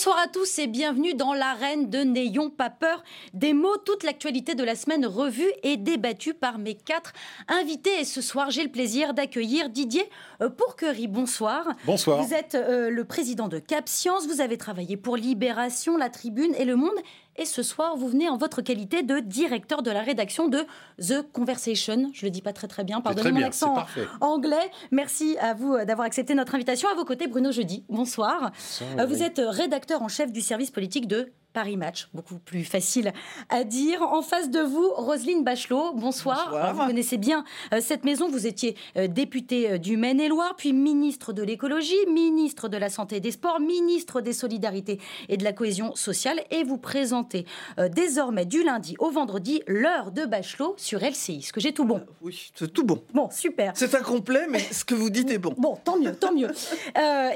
Bonsoir à tous et bienvenue dans l'arène de N'ayons pas peur des mots. Toute l'actualité de la semaine revue et débattue par mes quatre invités. Et ce soir, j'ai le plaisir d'accueillir Didier euh, Pourquerie. Bonsoir. Bonsoir. Vous êtes euh, le président de Cap Science. Vous avez travaillé pour Libération, La Tribune et Le Monde. Et ce soir, vous venez en votre qualité de directeur de la rédaction de The Conversation. Je le dis pas très très bien, pardonnez mon accent anglais. Merci à vous euh, d'avoir accepté notre invitation. À vos côtés, Bruno Jeudi. Bonsoir. Bonsoir vous êtes rédacteur en chef du service politique de Paris Match, beaucoup plus facile à dire. En face de vous, Roselyne Bachelot, bonsoir. Vous connaissez bien euh, cette maison, vous étiez euh, députée euh, du Maine-et-Loire, puis ministre de l'écologie, ministre de la santé et des sports, ministre des solidarités et de la cohésion sociale, et vous présentez désormais du lundi au vendredi l'heure de Bachelot sur LCI. Est-ce que j'ai tout bon? Oui, c'est tout bon. Bon, super. C'est incomplet, mais ce que vous dites est bon. Bon, tant mieux, tant mieux.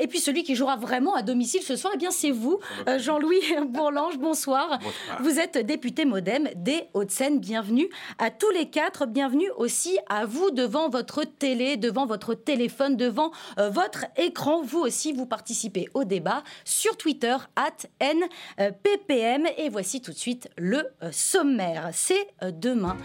et puis celui qui jouera vraiment à domicile ce soir, eh bien c'est vous, Jean-Louis Bourland bonsoir. Vous êtes député Modem des Hauts-de-Seine. Bienvenue à tous les quatre. Bienvenue aussi à vous devant votre télé, devant votre téléphone, devant euh, votre écran. Vous aussi, vous participez au débat sur Twitter, at NPPM. Et voici tout de suite le euh, sommaire. C'est euh, demain,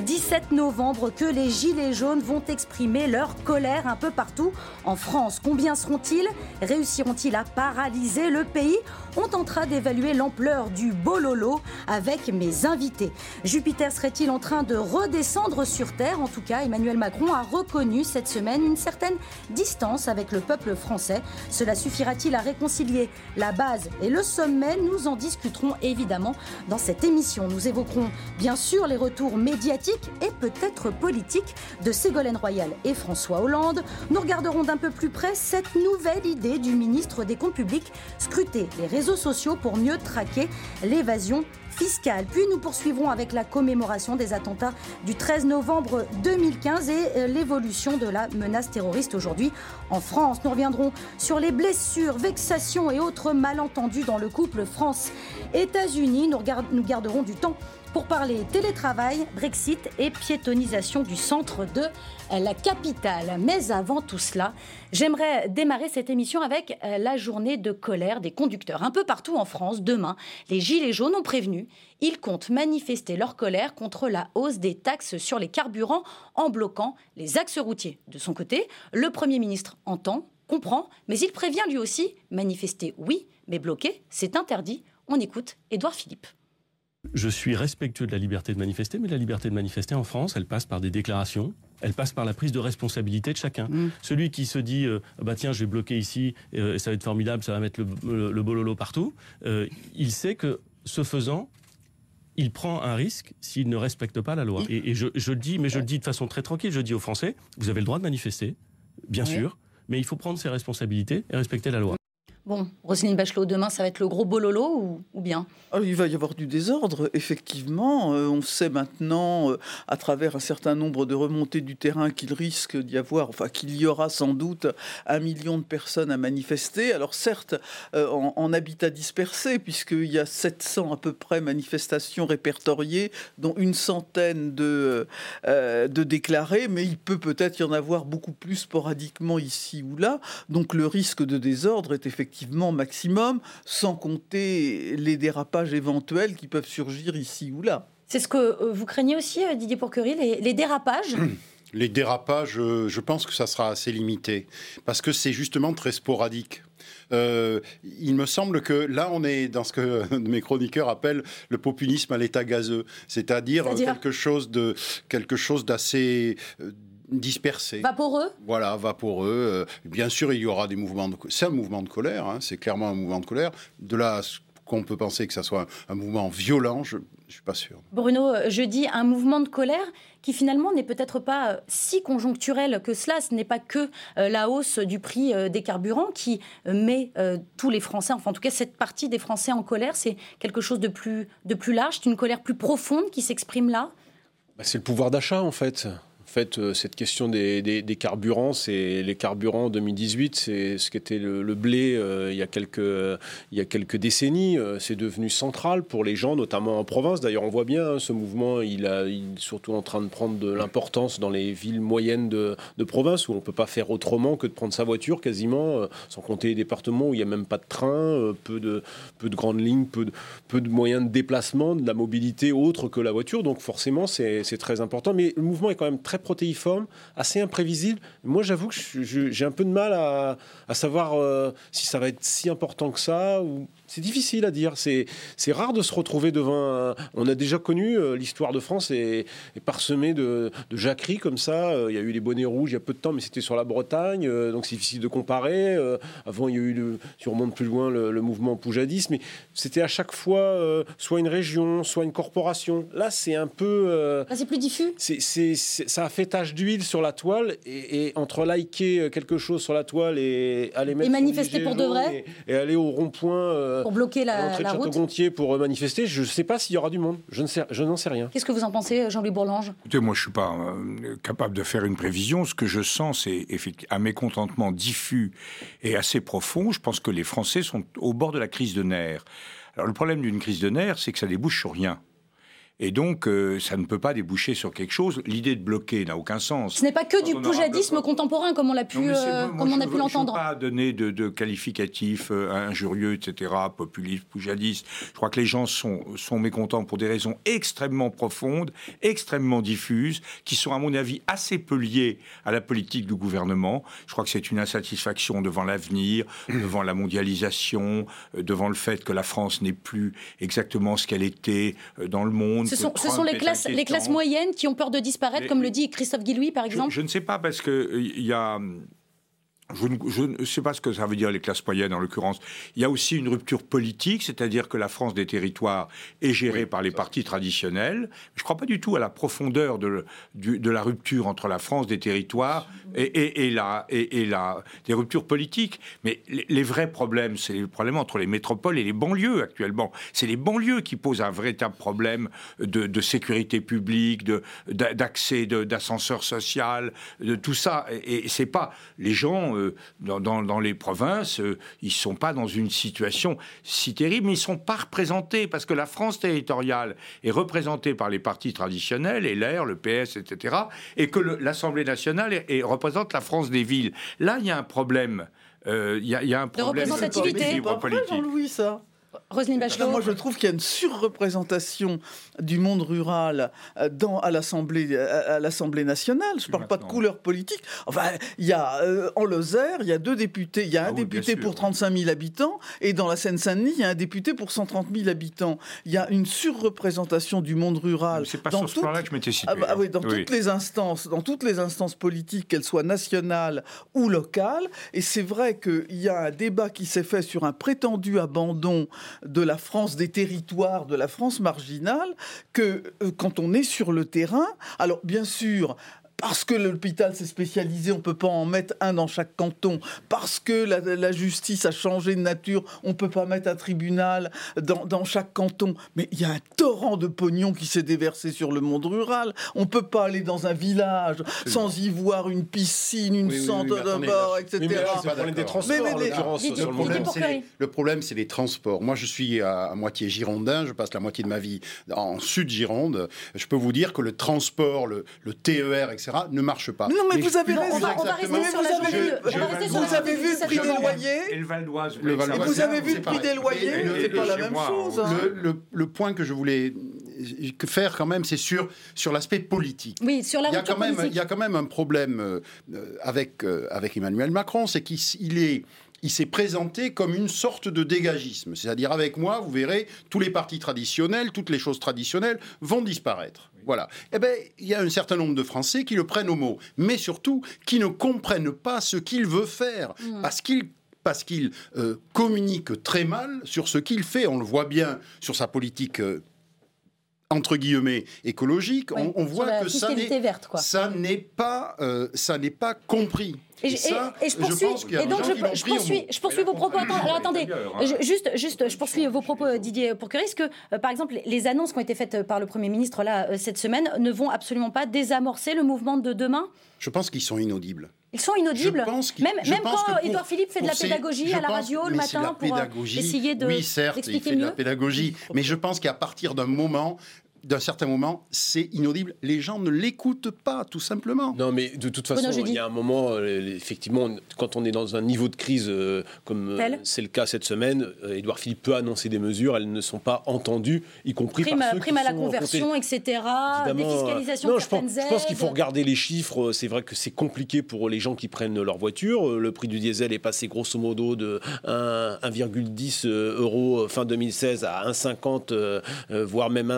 17 novembre, que les Gilets jaunes vont exprimer leur colère un peu partout en France. Combien seront-ils? Réussiront-ils à paralyser le pays? On tentera d'évaluer l'ampleur du bololo avec mes invités. Jupiter serait-il en train de redescendre sur Terre? En tout cas, Emmanuel Macron a reconnu cette semaine une certaine distance avec le peuple français. Cela suffira-t-il à réconcilier la base et le sommet? Nous en discuterons évidemment dans cette émission. Nous évoquerons bien sûr les retours médiatiques et peut-être politiques de Ségolène Royal et François Hollande. Nous regarderons d'un peu plus près cette nouvelle idée du ministre des Comptes publics, scruter les réseaux sociaux pour mieux traquer l'évasion fiscale. Puis nous poursuivrons avec la commémoration des attentats du 13 novembre 2015 et euh, l'évolution de la menace terroriste aujourd'hui en France. Nous reviendrons sur les blessures, vexations et autres malentendus dans le couple France-États-Unis. Nous, nous garderons du temps pour parler télétravail, Brexit et piétonisation du centre de la capitale. Mais avant tout cela, j'aimerais démarrer cette émission avec euh, la journée de colère des conducteurs. Un peu partout en France, demain, les Gilets jaunes ont prévenu. Ils comptent manifester leur colère contre la hausse des taxes sur les carburants en bloquant les axes routiers. De son côté, le Premier ministre entend, comprend, mais il prévient lui aussi manifester oui, mais bloquer, c'est interdit. On écoute Édouard Philippe. Je suis respectueux de la liberté de manifester, mais la liberté de manifester en France, elle passe par des déclarations, elle passe par la prise de responsabilité de chacun. Mm. Celui qui se dit euh, bah tiens je vais bloquer ici euh, et ça va être formidable, ça va mettre le, bololo partout, euh, il sait que ce faisant, il prend un risque s'il ne respecte pas la loi. Et, je, le dis, mais je le dis de façon très tranquille, je dis aux Français, vous avez le droit de manifester, bien sûr, mais il faut prendre ses responsabilités et respecter la loi. Bon, Roselyne Bachelot, demain, ça va être le gros bololo ou, bien? Ah, Il va y avoir du désordre, effectivement. Euh, on sait maintenant, euh, à travers un certain nombre de remontées du terrain, qu'il risque d'y avoir, enfin qu'il y aura sans doute un million de personnes à manifester. Alors certes, euh, en, habitat dispersé, puisqu'il y a 700 à peu près manifestations répertoriées, dont une centaine de, de mais il peut peut-être y en avoir beaucoup plus sporadiquement ici ou là. Donc le risque de désordre est effectivement maximum, sans compter les dérapages éventuels qui peuvent surgir ici ou là. C'est ce que euh, vous craignez aussi, euh, Didier Pourquerie, les, dérapages Les dérapages, euh, je pense que ça sera assez limité, parce que c'est justement très sporadique. il me semble que là, on est dans ce que mes chroniqueurs appellent le populisme à l'état gazeux, c'est-à-dire quelque chose de quelque chose d'assez dispersé. Vaporeux Voilà, vaporeux. Euh, bien sûr, il y aura des mouvements de... C'est un mouvement de colère, hein, c'est clairement un mouvement de colère. De là qu'on peut penser que ça soit un, mouvement violent, je ne suis pas sûr. Bruno, euh, je dis un mouvement de colère qui finalement n'est peut-être pas euh, si conjoncturel que cela. Ce n'est pas que la hausse du prix des carburants qui met tous les Français, enfin en tout cas cette partie des Français en colère. C'est quelque chose de plus, de plus large, c'est une colère plus profonde qui s'exprime là? Bah, c'est le pouvoir d'achat en fait En fait, euh, cette question des, carburants, c'est les carburants en 2018, c'est ce qu'était le, le, blé euh, il, y a quelques, décennies. Euh, c'est devenu central pour les gens, notamment en province. D'ailleurs, on voit bien hein, ce mouvement, il, a, est surtout en train de prendre de l'importance dans les villes moyennes de, province où on ne peut pas faire autrement que de prendre sa voiture quasiment, sans compter les départements où il n'y a même pas de train, peu, de, peu de grandes lignes, peu de, peu de moyens de déplacement, de la mobilité autre que la voiture. Donc forcément, c'est très important. Mais le mouvement est quand même très protéiforme, assez imprévisible. Moi, j'avoue que j'ai un peu de mal à, savoir euh, si ça va être si important que ça ou c'est difficile à dire. C'est rare de se retrouver devant. On a déjà connu euh, l'histoire de France est, parsemée de, de, jacqueries comme ça. Euh, il y a eu les bonnets rouges il y a peu de temps, mais c'était sur la Bretagne, euh, donc c'est difficile de comparer. avant, il y a eu, le, si on remonte plus loin, le, mouvement Poujadis, mais c'était à chaque fois soit une région, soit une corporation. Là, c'est un peu. Là, c'est plus diffus? C'est ça a fait tache d'huile sur la toile, et, entre liker quelque chose sur la toile et aller mettre. Et manifester pour de vrai. Et, et aller au rond-point pour bloquer la, la route Gontier pour euh, manifester, je ne sais pas s'il y aura du monde. Je, ne sais, je n'en sais rien. Qu'est-ce que vous en pensez, Jean-Louis Bourlange? Écoutez, moi, je ne suis pas euh, capable de faire une prévision. Ce que je sens, c'est un mécontentement diffus et assez profond. Je pense que les Français sont au bord de la crise de nerfs. Alors, le problème d'une crise de nerfs, c'est que ça débouche sur rien. Et donc, euh, ça ne peut pas déboucher sur quelque chose. L'idée de bloquer n'a aucun sens. Ce n'est pas que du poujadisme contemporain, comme on l'a pu, euh, comme on a pu l'entendre. Je ne veux pas donner de, de qualificatifs euh, injurieux, etc., populiste, poujadiste. Je crois que les gens sont, sont mécontents pour des raisons extrêmement profondes, extrêmement diffuses, qui sont, à mon avis, assez peu liées à la politique du gouvernement. Je crois que c'est une insatisfaction devant l'avenir, devant la mondialisation, devant le fait que la France n'est plus exactement ce qu'elle était dans le monde ce sont, les, classes, les classes moyennes qui ont peur de disparaître, comme le dit Christophe Guillouis, par exemple. je, ne sais pas, parce qu'il euh, y a je ne, sais pas ce que ça veut dire les classes moyennes en l'occurrence. Il y a aussi une rupture politique, c'est-à-dire que la France des territoires est gérée par les partis traditionnels. Je ne crois pas du tout à la profondeur de, de, la rupture entre la France des territoires et, et, la, et, la, des ruptures politiques. Mais les, vrais problèmes, c'est les problèmes entre les métropoles et les banlieues actuellement. C'est les banlieues qui posent un véritable problème de, sécurité publique, d'accès, d'ascenseur social, de tout ça. Et, c'est pas les gens euh, dans, les provinces, euh, ils ne sont pas dans une situation si terrible, mais ils ne sont pas représentés, parce que la France territoriale est représentée par les partis traditionnels, LR, le PS, etc., et que l'Assemblée nationale représente la France des villes. Là, il y a un problème. Euh, il y, a un problème de représentativité. Jean-Louis, ça Roselyne Bachelot. Moi, je trouve qu'il y a une surreprésentation du monde rural euh, dans, à l'Assemblée à l'Assemblée nationale. Je ne parle pas de couleur politique. Enfin, il y a euh, en Lozère, il y a deux députés. Il y a un ah député pour 35 000 habitants et dans la Seine-Saint-Denis, il y a un député pour 130 000 habitants. Il y a une surreprésentation du monde rural. C'est pas dans sur ce plan-là que je m'étais situé. Ah bah, oui, dans toutes les instances, dans toutes les instances politiques, qu'elles soient nationales ou locales. Et c'est vrai qu'il y a un débat qui s'est fait sur un prétendu abandon de la France des territoires, de la France marginale, que euh, quand on est sur le terrain, alors bien sûr, parce que l'hôpital s'est spécialisé, on peut pas en mettre un dans chaque canton. Parce que la, justice a changé de nature, on peut pas mettre un tribunal dans, chaque canton. Mais il y a un torrent de pognon qui s'est déversé sur le monde rural. On peut pas aller dans un village sans y voir une piscine, une centre de bord, etc. le problème, c'est les transports. Moi, je suis à, moitié girondin, je passe la moitié de ma vie en sud Gironde. Je peux vous dire que le transport, le, le TER, etc., ne marche pas. Non, mais, vous avez raison. On va, rester sur la. Vous avez vu le prix des loyers Et le Val d'Oise. Vous avez vu le prix des loyers C'est pas la même chose. Hein. Le point que je voulais faire quand même, c'est sur, sur l'aspect politique. Oui, sur la il y a quand même Il y a quand même un problème euh, avec, euh, avec Emmanuel Macron, c'est qu'il est il s'est présenté comme une sorte de dégagisme. C'est-à-dire, avec moi, vous verrez, tous les partis traditionnels, toutes les choses traditionnelles vont disparaître. Voilà. Eh bien, il y a un certain nombre de Français qui le prennent au mot, mais surtout qui ne comprennent pas ce qu'il veut faire, mmh. parce qu'il parce qu'il euh, communique très mal sur ce qu'il fait. On le voit bien sur sa politique. Euh, entre guillemets écologique, on, voit que ça n'est, ça n'est pas, euh, ça n'est pas compris. Et, je poursuis, et donc je, poursuis, je poursuis vos propos. alors attendez, hein. juste, juste, je poursuis vos propos, Didier Pourqueris, que euh, par exemple, les annonces qui ont été faites par le Premier ministre là cette semaine ne vont absolument pas désamorcer le mouvement de demain? Je pense qu'ils sont inaudibles. Ils sont inaudibles? même même quand Édouard Philippe fait de la pédagogie à la radio le matin pour essayer de oui, certes, il fait de la pédagogie, mais je pense qu'à partir d'un moment, d'un certain moment, c'est inaudible. Les gens ne l'écoutent pas, tout simplement. Non, mais de toute façon, il y a un moment, euh, effectivement, quand on est dans un niveau de crise euh, comme euh, c'est le cas cette semaine, Édouard Philippe peut annoncer des mesures, elles ne sont pas entendues, y compris prime, par ceux prime à la conversion, etc. Défiscalisation non, je pense, je pense qu'il faut regarder les chiffres. C'est vrai que c'est compliqué pour les gens qui prennent leur voiture. Le prix du diesel est passé grosso modo de 1,10 euros fin 2016 à 1,50, voire même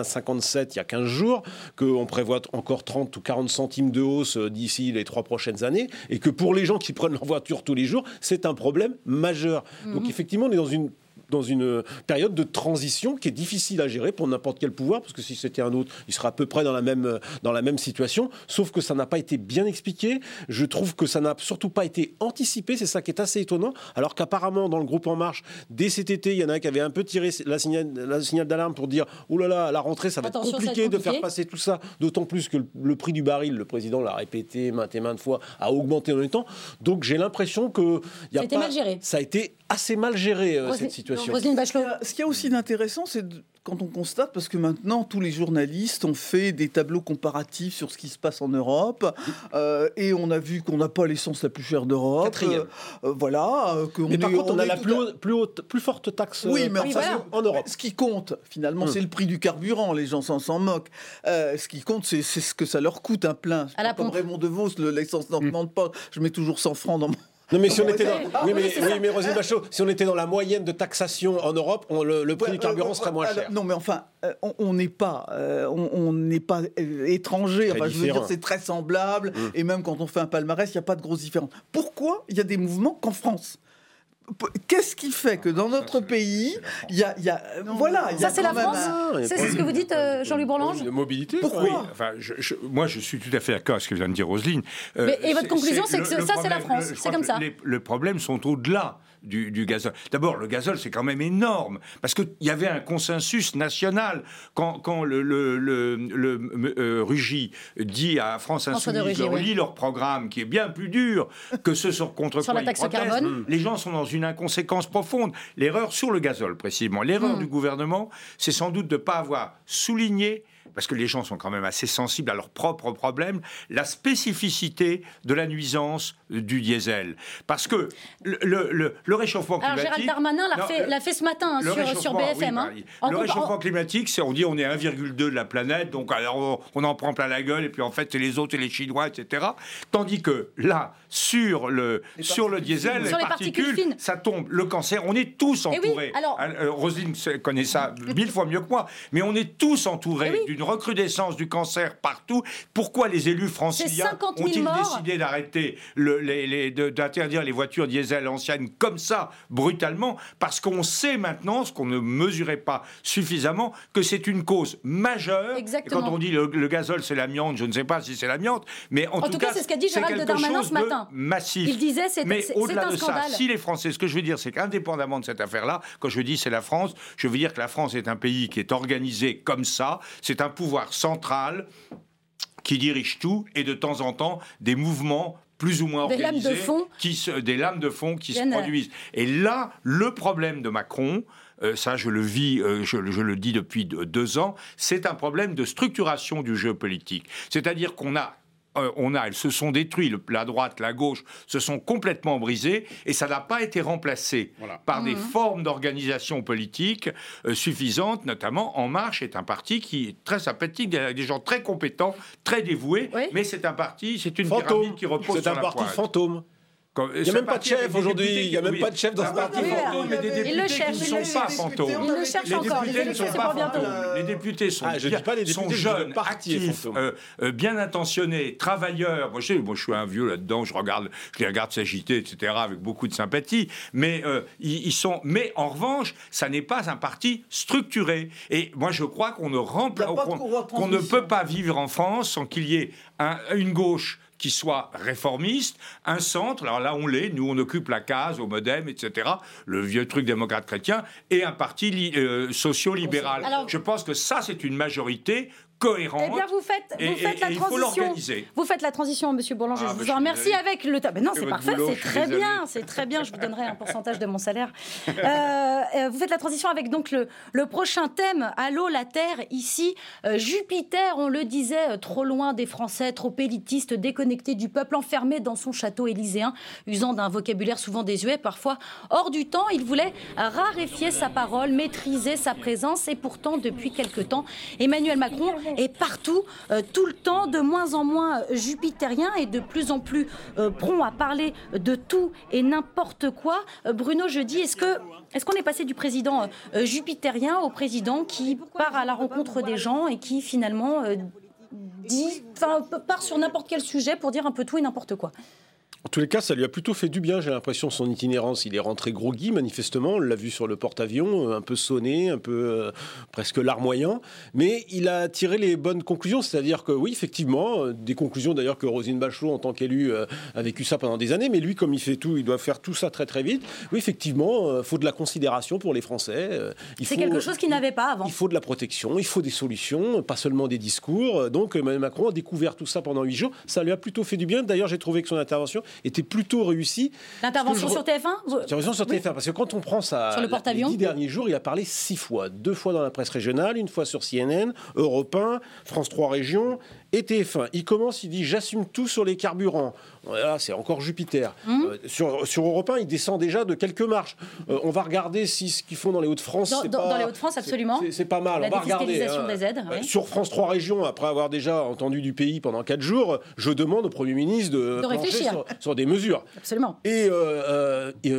1,57 il y a 15 jours, qu'on prévoit encore 30 ou 40 centimes de hausse euh, d'ici les trois prochaines années, et que pour les gens qui prennent leur voiture tous les jours, c'est un problème majeur. Donc mhm. effectivement, on est dans une dans une période de transition qui est difficile à gérer pour n'importe quel pouvoir, parce que si c'était un autre, il serait à peu près dans la même, dans la même situation, sauf que ça n'a pas été bien expliqué. Je trouve que ça n'a surtout pas été anticipé, c'est ça qui est assez étonnant, alors qu'apparemment, dans le groupe En Marche, dès cet été, il y en a un qui avait un peu tiré la signal, la signal d'alarme pour dire « Oh là là, à la rentrée, ça va, être compliqué, de faire passer tout ça, d'autant plus que le, prix du baril, le président l'a répété maintes et maintes fois, a augmenté en même temps. Donc j'ai l'impression que... Y a ça a été mal géré. Ça a été assez mal géré, euh, cette situation. Ce qui est aussi d'intéressant, c'est quand on constate, parce que maintenant tous les journalistes ont fait des tableaux comparatifs sur ce qui se passe en Europe, euh, et on a vu qu'on n'a pas l'essence la plus chère d'Europe. Quatrième. Euh, voilà. Que mais par contre, on, a la plus, haute, plus forte taxe oui, mais en Europe. Ce qui compte, finalement, hum. c'est le prix du carburant. Les gens s'en moquent. ce qui compte, c'est ce que ça leur coûte un plein. À la Comme Raymond DeVos, l'essence n'augmente hum. pas. Je mets toujours 100 francs dans mon non, mais si on était dans... Oui, mais, oui, mais Rosine si on était dans la moyenne de taxation en Europe, le, prix du carburant serait moins cher. Non, mais enfin, euh, on n'est pas, euh, on n'est pas euh, étranger. Enfin, je veux dire, c'est très semblable. Mmh. Et même quand on fait un palmarès, il n'y a pas de grosse différence. Pourquoi il y a des mouvements qu'en France? Qu'est-ce qui fait que dans notre pays, il y a, y a voilà, ça c'est la France. C'est ce que vous dites, euh, Jean-Louis Bourlange. De mobilité. Pourquoi enfin, moi, je suis tout à fait d'accord avec ce que vient de dire Roselyne. Mais, et votre conclusion, c'est que ça, c'est la France. C'est comme ça. Les, le problème sont au-delà du, gazole. D'abord, le gazole, c'est quand même énorme, parce qu'il y avait un consensus national. Quand, quand le, le, le, euh, Rugy dit à France Insoumise, de lit leur programme, qui est bien plus dur que ce sur contre sur la taxe carbone. les gens sont dans une inconséquence profonde. L'erreur sur le gazole, précisément, l'erreur hmm. du gouvernement, c'est sans doute de ne pas avoir souligné parce que les gens sont quand même assez sensibles à leurs propres problèmes, la spécificité de la nuisance du diesel. Parce que le, le, le, réchauffement climatique... Alors Gérald Darmanin l'a fait, fait, ce matin sur, sur, BFM. Hein. le réchauffement climatique, c'est on dit on est 1,2 de la planète, donc alors on, en prend plein la gueule, et puis en fait c'est les autres et les Chinois, etc. Tandis que là, sur le, sur le diesel, les, particules, ça tombe. Le cancer, on est tous eh entourés. alors... Hein, euh, Roselyne connaît ça mille fois mieux que moi, mais on est tous entourés eh d'une recrudescence du cancer partout. Pourquoi les élus franciliens ont-ils décidé d'arrêter d'interdire les voitures diesel anciennes comme ça, brutalement Parce qu'on sait maintenant, ce qu'on ne mesurait pas suffisamment, que c'est une cause majeure. Exactement. quand on dit le, gazole, c'est l'amiante, je ne sais pas si c'est l'amiante, mais en, tout, cas, c'est ce qu'a dit Gérald Darmanin ce matin. Massif. Il disait c'est Mais au-delà de ça, si les Français, ce que je veux dire, c'est qu'indépendamment de cette affaire-là, quand je dis c'est la France, je veux dire que la France est un pays qui est organisé comme ça. C'est un pouvoir central qui dirige tout et de temps en temps des mouvements plus ou moins des lames de fond. qui se, des lames de fond qui se produisent. Et là, le problème de Macron, euh, ça je le vis, euh, je, je, le dis depuis deux ans, c'est un problème de structuration du jeu politique. C'est-à-dire qu'on a euh, on a, elles se sont détruites, la droite, la gauche se sont complètement brisées et ça n'a pas été remplacé par des mmh. formes d'organisation politique euh, suffisantes, notamment En Marche est un parti qui est très sympathique, des gens très compétents, très dévoués, mais c'est un parti, c'est une pyramide qui repose sur la C'est un parti fantôme. Il n'y a même pas de chef aujourd'hui. Il n'y a même pas de chef dans ce parti. Mais des députés qui ne sont pas fantômes. Ils le cherchent encore. Les députés ne sont pas fantômes. Les députés sont jeunes, actifs, euh, euh, bien intentionnés, travailleurs. Moi, je suis un vieux là-dedans. Je regarde, je les regarde s'agiter, etc., avec beaucoup de sympathie. Mais euh, ils sont. Mais en revanche, ça n'est pas un parti structuré. Et moi, je crois qu'on ne qu'on ne peut pas vivre en France sans qu'il y ait une gauche qui soit réformiste, un centre, alors là on l'est, nous on occupe la case au modem, etc., le vieux truc démocrate chrétien, et un parti euh, socio-libéral. Je pense que ça c'est une majorité cohérente. Eh bien, vous faites, vous faites la transition. Vous faites la transition, Monsieur Boulanger. Ah, je vous en remercie avec le. Ben non, c'est parfait, c'est très bien, c'est très bien. Je vous donnerai un pourcentage de mon salaire. Euh, euh, vous faites la transition avec donc le, le prochain thème. Allô, la Terre, ici. Euh, Jupiter, on le disait, trop loin des Français, trop élitiste, déconnecté du peuple, enfermé dans son château élyséen, usant d'un vocabulaire souvent désuet, parfois hors du temps. Il voulait raréfier sa parole, maîtriser sa présence, et pourtant, depuis quelque temps, Emmanuel Macron est partout, euh, tout le temps, de moins en moins jupitérien et de plus en plus euh, prompt à parler de tout et n'importe quoi. Euh, Bruno, je dis, est-ce que est-ce qu'on est passé du président jupitérien au président qui part à la rencontre des gens et qui finalement part sur n'importe quel sujet pour dire un peu tout et n'importe quoi? En tous les cas, ça lui a plutôt fait du bien, j'ai l'impression, son itinérance. Il est rentré groggy, manifestement. On l'a vu sur le porte-avions, euh, un peu sonné, un peu euh, presque larmoyant. Mais il a tiré les bonnes conclusions. C'est-à-dire que, oui, effectivement, euh, des conclusions d'ailleurs que Rosine Bachelot, en tant qu'élue, a vécu ça pendant des années. Mais lui, comme il fait tout, il doit faire tout ça très très vite. Oui, effectivement, il faut de la considération pour les Français. C'est quelque chose qu'il n'avait pas avant. Il faut de la protection, il faut des solutions, pas seulement des discours. Donc, Emmanuel Macron a découvert tout ça pendant huit jours. Ça lui a plutôt fait du bien. D'ailleurs, j'ai trouvé que son intervention était plutôt réussi. L'intervention sur TF1 L'intervention sur TF1, parce que quand on prend ça, sur le les dix derniers jours, il a parlé six fois. Deux fois dans la presse régionale, une fois sur CNN, Europe 1, France 3 Régions et TF1. Il commence, il dit j'assume tout sur les carburants. Voilà, c'est encore Jupiter. Hum. Euh, sur, sur Europe 1, il descend déjà de quelques marches. Euh, on va regarder si ce qu'ils font dans les Hauts-de-France. Dans, dans, les Hauts-de-France, absolument. C'est pas mal. La on va regarder. Hein. des aides. Euh, sur France 3 Régions, après avoir déjà entendu du pays pendant 4 jours, je demande au Premier ministre de, de réfléchir sur, des mesures. Absolument. Et,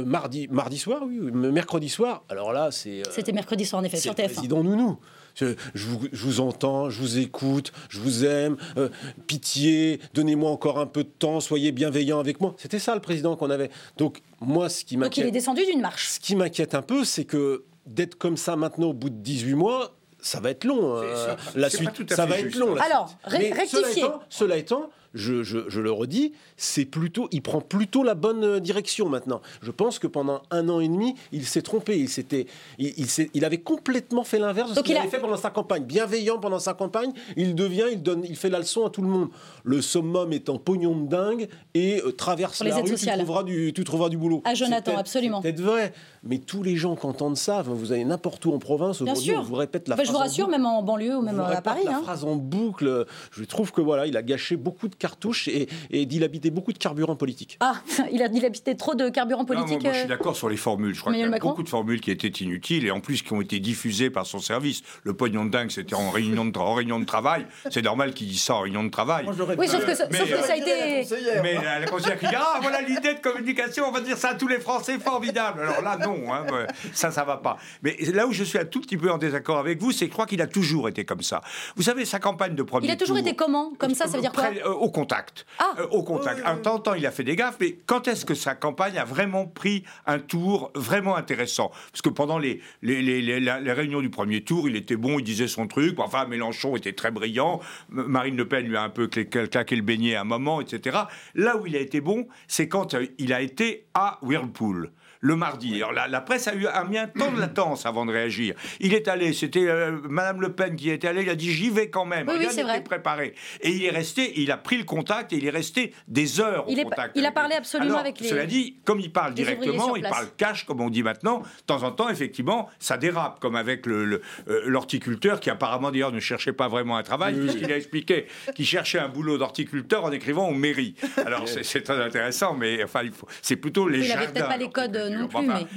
mardi, mardi soir, oui, mercredi soir, alors là, c'est. C'était mercredi soir, en effet, sur TF1. Président Nounou. Je, vous, entends, je vous écoute, je vous aime, euh, pitié, donnez-moi encore un peu de temps, soyez bienveillant avec moi. C'était ça le président qu'on avait. Donc moi, ce qui m'inquiète... Donc il est descendu d'une marche. Ce qui m'inquiète un peu, c'est que d'être comme ça maintenant au bout de 18 mois, ça va être long. Euh, la suite, ça va être long. Alors, rectifier. cela étant je, le redis, c'est plutôt, il prend plutôt la bonne euh, direction maintenant. Je pense que pendant un an et demi, il s'est trompé. Il, s'était, il, il, avait complètement fait l'inverse de ce qu'il avait fait pendant sa campagne. Bienveillant pendant sa campagne, il devient, il donne, il fait la leçon à tout le monde. Le summum en pognon de dingue et euh, traverse la rue, tu trouveras, du, tu trouveras du boulot. À Jonathan, absolument. C'est peut-être vrai, mais tous les gens qui entendent ça, vous allez n'importe où en province aujourd'hui, on vous répète la phrase. Je vous rassure, même en banlieue ou même à Paris. La hein. phrase en boucle. Je trouve que voilà, il a gâché beaucoup de cartouches et, et dilapider beaucoup de carburant politique. Ah, il a dilapidé trop de carburant politique. moi, je suis euh, d'accord sur les formules. Je crois qu'il y a beaucoup de formules qui étaient inutiles et en plus qui ont été diffusées par son service. Le pognon de dingue, c'était en réunion de, réunion de travail. C'est normal qu'il dise ça en réunion de travail. oui, sauf que, ça, mais, ça a été. Mais la conseillère qui dit Ah, voilà l'idée de communication, on va dire ça à tous les Français, formidable. Alors là, non, hein, ça, ça va pas. Mais là où je suis un tout petit peu en désaccord avec vous, c'est que je crois qu'il a toujours été comme ça. Vous savez, sa campagne de premier Il a toujours été comment? Comme ça, ça veut dire quoi? Euh, Au contact. Ah. Euh, au contact. Un temps, temps, il a fait des gaffes, mais quand est-ce que sa campagne a vraiment pris un tour vraiment intéressant? Parce que pendant les, les, les, les, réunions du premier tour, il était bon, il disait son truc. Enfin, Mélenchon était très brillant. Marine Le Pen lui a un peu claqué le beignet à un moment, etc. Là où il a été bon, c'est quand euh, il a été à Whirlpool le mardi. Alors la, presse a eu a mis un temps de latence avant de réagir. Il est allé, c'était euh, Madame Le Pen qui était allée, il a dit j'y vais quand même. Oui, Rien n'était préparé. Et il est resté, il a pris le contact et il est resté des heures il au contact. Il a parlé absolument avec les. Cela dit, comme il parle directement, il parle cash, comme on dit maintenant. De temps en temps, effectivement, ça dérape, comme avec euh, l'horticulteur le, qui apparemment d'ailleurs ne cherchait pas vraiment un travail, puisqu'il a expliqué qu'il cherchait un boulot d'horticulteur en écrivant aux mairies. Alors c'est très intéressant, mais enfin, c'est plutôt les il jardins. peut-être pas les codes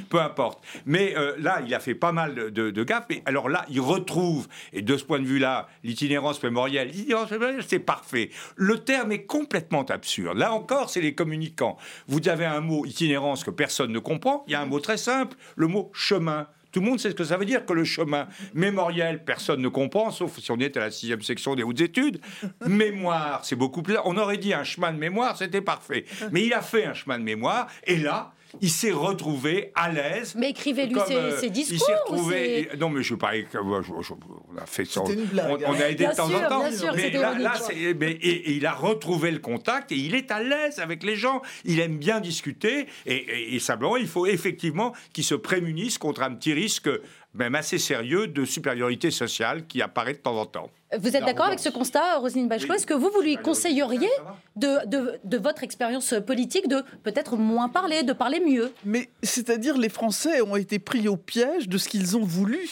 peu importe. Mais euh, là, il a fait pas mal de, de gaffes. Mais alors là, il retrouve, et de ce point de vue-là, l'itinérance mémorielle, l'itinérance mémorielle, c'est parfait. Le terme est complètement absurde. Là encore, c'est les communicants. Vous avez un mot itinérance que personne ne comprend. Il y a un mot très simple, le mot chemin. Tout le monde sait ce que ça veut dire que le chemin mémoriel, personne ne comprend, sauf si on est à la sixième section des hautes études. Mémoire, c'est beaucoup plus. On aurait dit un chemin de mémoire, c'était parfait. Mais il a fait un chemin de mémoire, et là, il s'est retrouvé à l'aise. Mais écrivez-lui ses, discours. Il s'est retrouvé. Non, mais je parie que on a fait ça. On, on, a aidé de temps en temps. mais là, là et, il a retrouvé le contact et il est à l'aise avec les gens. Il aime bien discuter et, et simplement, il faut effectivement qu'il se prémunisse contre un petit risque même assez sérieux de supériorité sociale qui apparaît de temps en temps. Vous êtes d'accord avec ce constat, Roselyne Bachelot Est-ce que vous, vous lui conseilleriez, de, de, de votre expérience politique, de peut-être moins parler, de parler mieux? Mais c'est-à-dire, les Français ont été pris au piège de ce qu'ils ont voulu.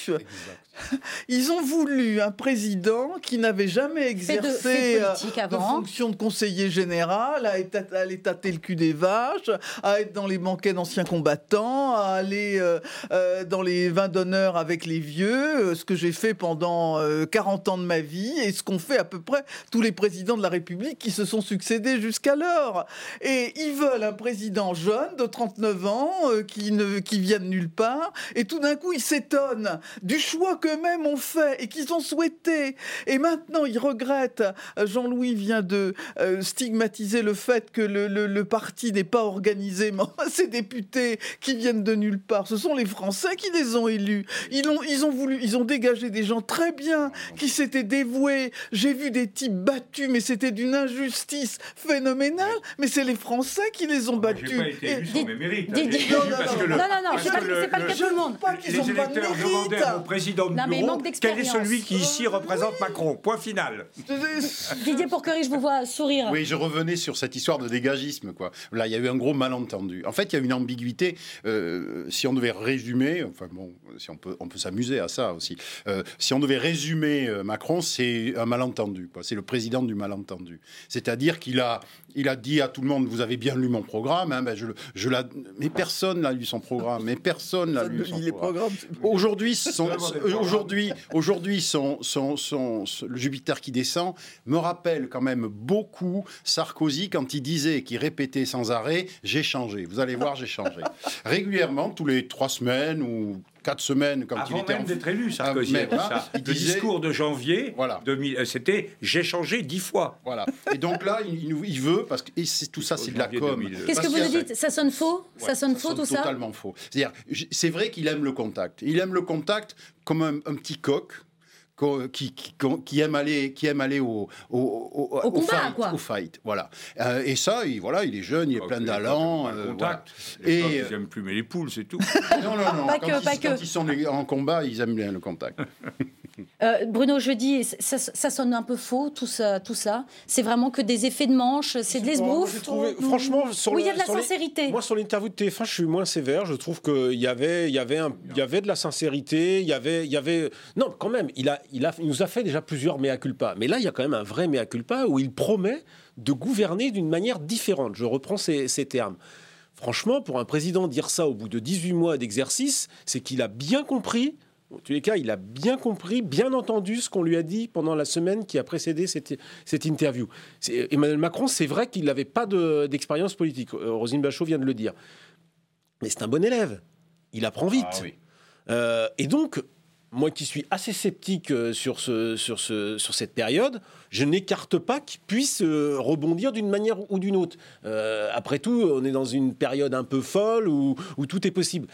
Ils ont voulu un président qui n'avait jamais exercé euh, de, fonction de conseiller général, à aller tâter le cul des vaches, à être dans les banquets d'anciens combattants, à aller euh, euh, dans les vins d'honneur avec les vieux, ce que j'ai fait pendant 40 ans de ma vie et ce qu'ont fait à peu près tous les présidents de la République qui se sont succédés jusqu'alors. Et ils veulent un président jeune de 39 ans qui, ne, qui vient de nulle part et tout d'un coup ils s'étonnent du choix qu'eux-mêmes ont fait et qu'ils ont souhaité. Et maintenant, ils regrettent. Euh, Jean-Louis vient de euh, stigmatiser le fait que le, parti n'est pas organisé. Mais ces députés qui viennent de nulle part, ce sont les Français qui les ont élus. Ils ont, ils ont voulu, ils ont dégagé des gens très bien, qui s'étaient dévoués. J'ai vu des types battus, mais c'était d'une injustice phénoménale. Mais c'est les Français qui les ont battus. Pas été élu sur mes mérites. Non, non, non, c'est pas, le cas de tout le monde. Les électeurs demandaient au président non, mais manque Quel est celui qui ici représente Macron? Point final. Didier Pourquerie, je vous vois sourire. Oui, je revenais sur cette histoire de dégagisme. Quoi. Là, il y a eu un gros malentendu. En fait, il y a une ambiguïté. Euh, si on devait résumer, enfin bon, si on peut, on peut s'amuser à ça aussi. Euh, si on devait résumer euh, Macron, c'est un malentendu. C'est le président du malentendu. C'est-à-dire qu'il a, il a dit à tout le monde vous avez bien lu mon programme. Hein, ben je, je la... Mais personne n'a lu son programme. Mais personne n'a lu son programme. Aujourd'hui, son, aujourd'hui, aujourd'hui, son, son, son, le Jupiter qui descend me rappelle quand même beaucoup Sarkozy quand il disait, qu'il répétait sans arrêt, j'ai changé. Vous allez voir, j'ai changé. Régulièrement, tous les trois semaines ou quatre semaines quand il était même d'être élu, Sarkozy. ça. Le discours de janvier, voilà. Euh, c'était j'ai changé dix fois. Voilà. Et donc là, il, il veut parce que tout ça, c'est de la com. Qu'est-ce que vous nous dites? Ça sonne faux? Ça sonne faux tout ça? Totalement faux. C'est-à-dire, c'est vrai qu'il aime le contact. Il aime le contact comme un, un petit coq qui, qui, qui, aime aller, qui aime aller au, au, au, combat, fight, quoi. au fight, voilà. Euh, et ça, il, voilà, il est jeune, il est plein d'allant. Euh, voilà. Et ils n'aiment plus mais les poules, c'est tout. non, non, non. Pas quand, que, ils, pas quand que. ils sont en combat, ils aiment bien le contact. Euh, Bruno, je dis, ça, ça, sonne un peu faux, tout ça. Tout ça. C'est vraiment que des effets de manche, c'est de l'esbrouf Franchement, sur oui, il y a de la sincérité. moi, sur l'interview de TF1, je suis moins sévère. Je trouve qu'il y avait, y, avait y avait de la sincérité. Il y avait, y avait... Non, quand même, il, a, il, a, il nous a fait déjà plusieurs mea culpa. Mais là, il y a quand même un vrai mea culpa où il promet de gouverner d'une manière différente. Je reprends ces, ces termes. Franchement, pour un président dire ça au bout de 18 mois d'exercice, c'est qu'il a bien compris en tous les cas, il a bien compris, bien entendu ce qu'on lui a dit pendant la semaine qui a précédé cette, cette interview. Emmanuel Macron, c'est vrai qu'il n'avait pas d'expérience politique. Euh, Rosine Bachot vient de le dire. Mais c'est un bon élève. Il apprend vite. Ah euh, et donc, moi qui suis assez sceptique euh, sur, ce, sur, ce, sur cette période, je n'écarte pas qu'il puisse rebondir d'une manière ou d'une autre. après tout, on est dans une période un peu folle où, où tout est possible.